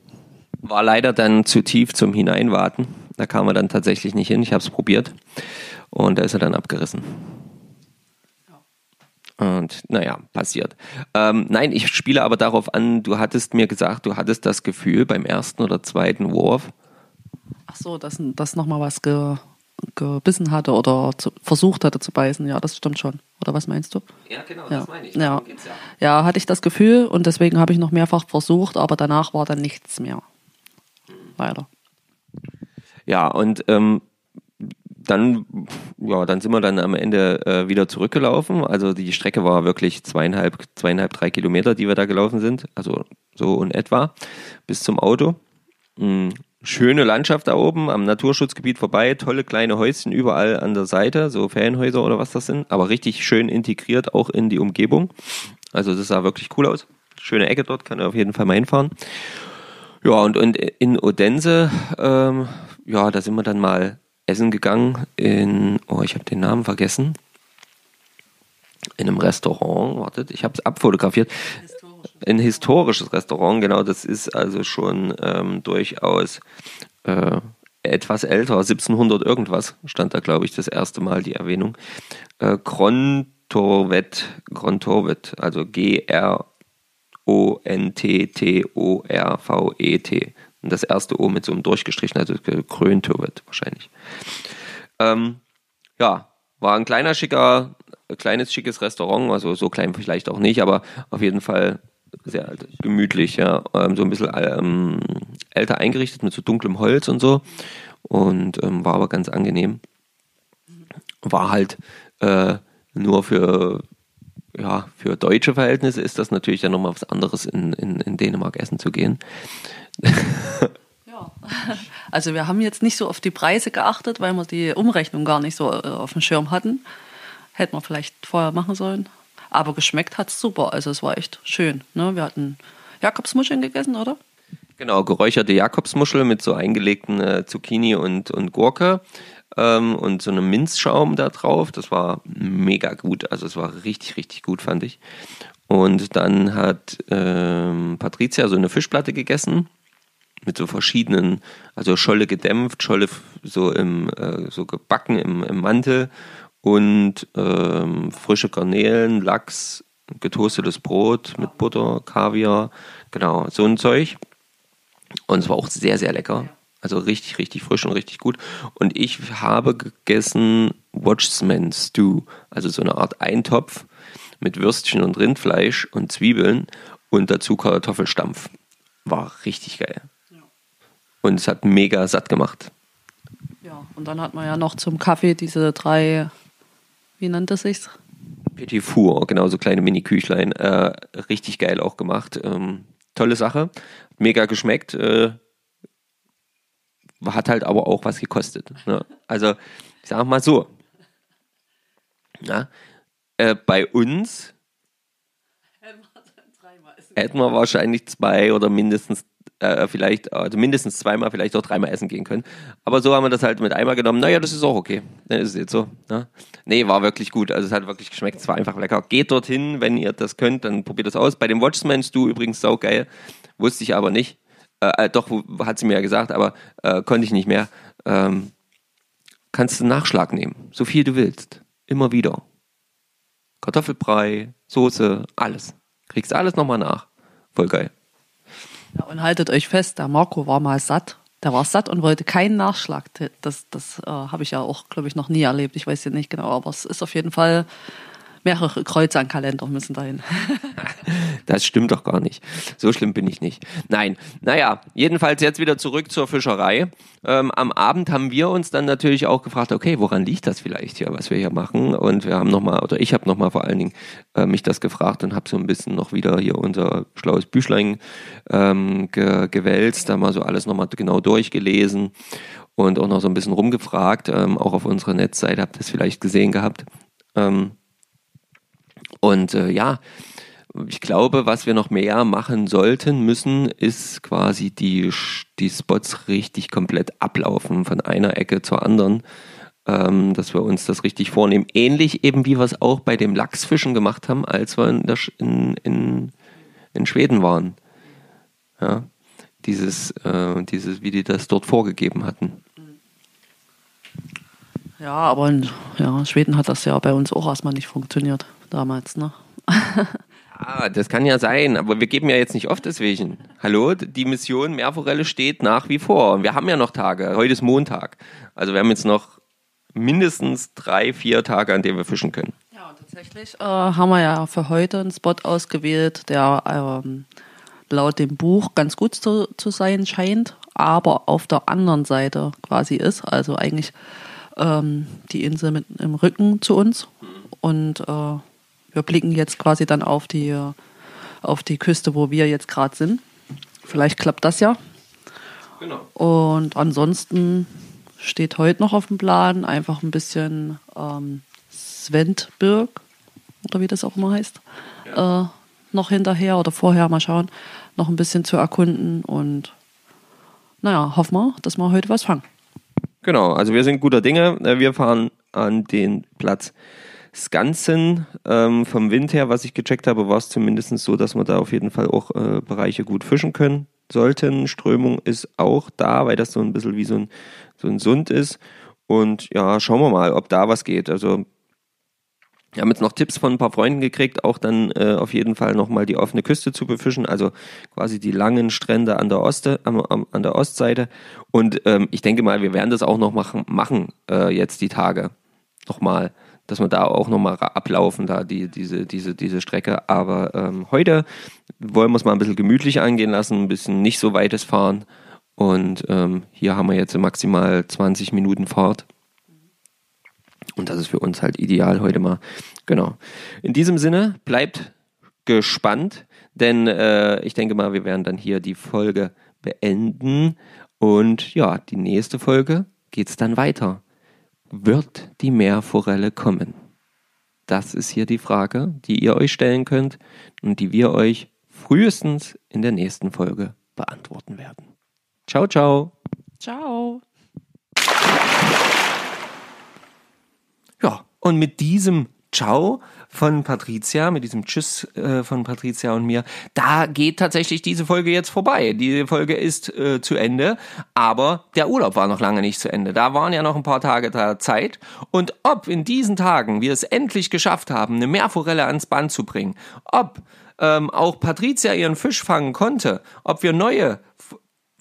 War leider dann zu tief zum Hineinwarten. Da kam er dann tatsächlich nicht hin. Ich habe es probiert und da ist er dann abgerissen. Und naja, passiert. Ähm, nein, ich spiele aber darauf an, du hattest mir gesagt, du hattest das Gefühl beim ersten oder zweiten Wurf. Ach so, dass, dass nochmal was ge, gebissen hatte oder zu, versucht hatte zu beißen. Ja, das stimmt schon. Oder was meinst du? Ja, genau, ja. das meine ich. Ja. ja. ja, hatte ich das Gefühl und deswegen habe ich noch mehrfach versucht, aber danach war dann nichts mehr. Leider. Ja, und ähm, dann, ja, dann sind wir dann am Ende äh, wieder zurückgelaufen. Also die Strecke war wirklich zweieinhalb, zweieinhalb, drei Kilometer, die wir da gelaufen sind. Also so in etwa bis zum Auto. Mhm. Schöne Landschaft da oben am Naturschutzgebiet vorbei, tolle kleine Häuschen überall an der Seite, so Ferienhäuser oder was das sind, aber richtig schön integriert auch in die Umgebung. Also das sah wirklich cool aus. Schöne Ecke dort, kann auf jeden Fall mal hinfahren. Ja, und, und in Odense, ähm, ja, da sind wir dann mal essen gegangen in, oh, ich habe den Namen vergessen. In einem Restaurant, wartet, ich habe es abfotografiert. Ein historisches Restaurant, genau, das ist also schon ähm, durchaus äh, etwas älter, 1700 irgendwas, stand da, glaube ich, das erste Mal die Erwähnung. Äh, Grontorvet, Grontorvet, also G-R-O-N-T-T-O-R-V-E-T. Und das erste O mit so einem durchgestrichen, also Kröntorvet wahrscheinlich. Ähm, ja, war ein kleiner, schicker, kleines, schickes Restaurant, also so klein vielleicht auch nicht, aber auf jeden Fall sehr gemütlich, ja. Ähm, so ein bisschen ähm, älter eingerichtet mit so dunklem Holz und so. Und ähm, war aber ganz angenehm. War halt äh, nur für, ja, für deutsche Verhältnisse ist das natürlich dann nochmal was anderes, in, in, in Dänemark essen zu gehen. [LAUGHS] Ja. Also wir haben jetzt nicht so auf die Preise geachtet, weil wir die Umrechnung gar nicht so äh, auf dem Schirm hatten. Hätten wir vielleicht vorher machen sollen. Aber geschmeckt hat es super. Also es war echt schön. Ne? Wir hatten Jakobsmuscheln gegessen, oder? Genau, geräucherte Jakobsmuschel mit so eingelegten äh, Zucchini und, und Gurke ähm, und so einem Minzschaum da drauf. Das war mega gut. Also es war richtig, richtig gut, fand ich. Und dann hat ähm, Patricia so eine Fischplatte gegessen mit so verschiedenen, also Scholle gedämpft, Scholle so im äh, so gebacken im, im Mantel und ähm, frische Garnelen, Lachs, getoastetes Brot mit Butter, Kaviar, genau, so ein Zeug. Und es war auch sehr, sehr lecker. Also richtig, richtig frisch und richtig gut. Und ich habe gegessen Watchman Stew, also so eine Art Eintopf mit Würstchen und Rindfleisch und Zwiebeln und dazu Kartoffelstampf. War richtig geil. Und es hat mega satt gemacht. Ja, und dann hat man ja noch zum Kaffee diese drei wie nennt das sich? Petit Four, genau, so kleine Mini-Küchlein. Äh, richtig geil auch gemacht. Ähm, tolle Sache. Mega geschmeckt. Äh, hat halt aber auch was gekostet. Ne? Also, ich sag mal so. Na, äh, bei uns hätten wir wahrscheinlich zwei oder mindestens äh, vielleicht, also mindestens zweimal, vielleicht auch dreimal essen gehen können. Aber so haben wir das halt mit einmal genommen. Naja, das ist auch okay. Das ist jetzt so. Ne? Nee, war wirklich gut. Also es hat wirklich geschmeckt. Es war einfach lecker. Geht dorthin, wenn ihr das könnt, dann probiert das aus. Bei dem Watchman du übrigens saugeil. Wusste ich aber nicht. Äh, äh, doch, hat sie mir ja gesagt, aber äh, konnte ich nicht mehr. Ähm, kannst du Nachschlag nehmen. So viel du willst. Immer wieder. Kartoffelbrei, Soße, alles. Kriegst alles nochmal nach. Voll geil. Ja, und haltet euch fest, der Marco war mal satt. Der war satt und wollte keinen Nachschlag. Das, das äh, habe ich ja auch, glaube ich, noch nie erlebt. Ich weiß ja nicht genau, aber es ist auf jeden Fall mehrere Kreuze an Kalender müssen dahin. [LAUGHS] das stimmt doch gar nicht. So schlimm bin ich nicht. Nein, naja, jedenfalls jetzt wieder zurück zur Fischerei. Ähm, am Abend haben wir uns dann natürlich auch gefragt, okay, woran liegt das vielleicht hier, was wir hier machen? Und wir haben nochmal, oder ich habe nochmal vor allen Dingen äh, mich das gefragt und habe so ein bisschen noch wieder hier unser schlaues Büchlein ähm, ge gewälzt, da mal so alles nochmal genau durchgelesen und auch noch so ein bisschen rumgefragt, ähm, auch auf unserer Netzseite, habt ihr es vielleicht gesehen gehabt. Ähm, und äh, ja, ich glaube, was wir noch mehr machen sollten, müssen, ist quasi die, die Spots richtig komplett ablaufen, von einer Ecke zur anderen, ähm, dass wir uns das richtig vornehmen. Ähnlich eben wie wir es auch bei dem Lachsfischen gemacht haben, als wir in, der, in, in, in Schweden waren. Ja, dieses, äh, dieses, wie die das dort vorgegeben hatten. Ja, aber in ja, Schweden hat das ja bei uns auch erstmal nicht funktioniert damals, ne? Ah, das kann ja sein, aber wir geben ja jetzt nicht oft deswegen. Hallo, die Mission Meerforelle steht nach wie vor. Wir haben ja noch Tage. Heute ist Montag. Also wir haben jetzt noch mindestens drei, vier Tage, an denen wir fischen können. Ja, und tatsächlich äh, haben wir ja für heute einen Spot ausgewählt, der ähm, laut dem Buch ganz gut zu, zu sein scheint, aber auf der anderen Seite quasi ist. Also eigentlich ähm, die Insel mit im Rücken zu uns. Und äh, wir blicken jetzt quasi dann auf die, auf die Küste, wo wir jetzt gerade sind. Vielleicht klappt das ja. Genau. Und ansonsten steht heute noch auf dem Plan einfach ein bisschen ähm, Sventburg oder wie das auch immer heißt, ja. äh, noch hinterher oder vorher mal schauen, noch ein bisschen zu erkunden und naja, hoffen wir, dass wir heute was fangen. Genau, also wir sind guter Dinge. Äh, Wir fahren an den Platz Skansen. Ähm, vom Wind her, was ich gecheckt habe, war es zumindest so, dass wir da auf jeden Fall auch äh, Bereiche gut fischen können sollten. Strömung ist auch da, weil das so ein bisschen wie so ein, so ein Sund ist. Und ja, schauen wir mal, ob da was geht. Also wir haben jetzt noch Tipps von ein paar Freunden gekriegt, auch dann äh, auf jeden Fall nochmal die offene Küste zu befischen, also quasi die langen Strände an der, Oste, am, am, an der Ostseite. Und ähm, ich denke mal, wir werden das auch noch machen, machen äh, jetzt die Tage nochmal, dass wir da auch nochmal ablaufen, da die, diese, diese, diese Strecke. Aber ähm, heute wollen wir es mal ein bisschen gemütlich angehen lassen, ein bisschen nicht so weites fahren. Und ähm, hier haben wir jetzt maximal 20 Minuten Fahrt. Und das ist für uns halt ideal heute mal. Genau. In diesem Sinne, bleibt gespannt, denn äh, ich denke mal, wir werden dann hier die Folge beenden. Und ja, die nächste Folge geht es dann weiter. Wird die Meerforelle kommen? Das ist hier die Frage, die ihr euch stellen könnt und die wir euch frühestens in der nächsten Folge beantworten werden. Ciao, ciao. Ciao. Ja, und mit diesem Ciao von Patricia, mit diesem Tschüss äh, von Patricia und mir, da geht tatsächlich diese Folge jetzt vorbei. Die Folge ist äh, zu Ende, aber der Urlaub war noch lange nicht zu Ende. Da waren ja noch ein paar Tage Zeit. Und ob in diesen Tagen wir es endlich geschafft haben, eine Meerforelle ans Band zu bringen, ob ähm, auch Patricia ihren Fisch fangen konnte, ob wir neue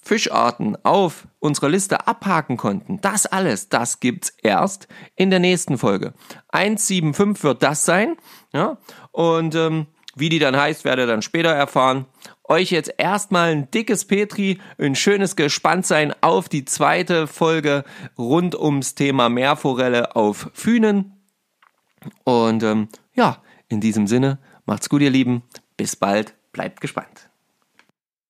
Fischarten auf unserer Liste abhaken konnten. Das alles, das gibt's erst in der nächsten Folge. 175 wird das sein. Ja? Und ähm, wie die dann heißt, werdet ihr dann später erfahren. Euch jetzt erstmal ein dickes Petri, ein schönes Gespanntsein auf die zweite Folge rund ums Thema Meerforelle auf Fünen. Und ähm, ja, in diesem Sinne, macht's gut, ihr Lieben. Bis bald, bleibt gespannt.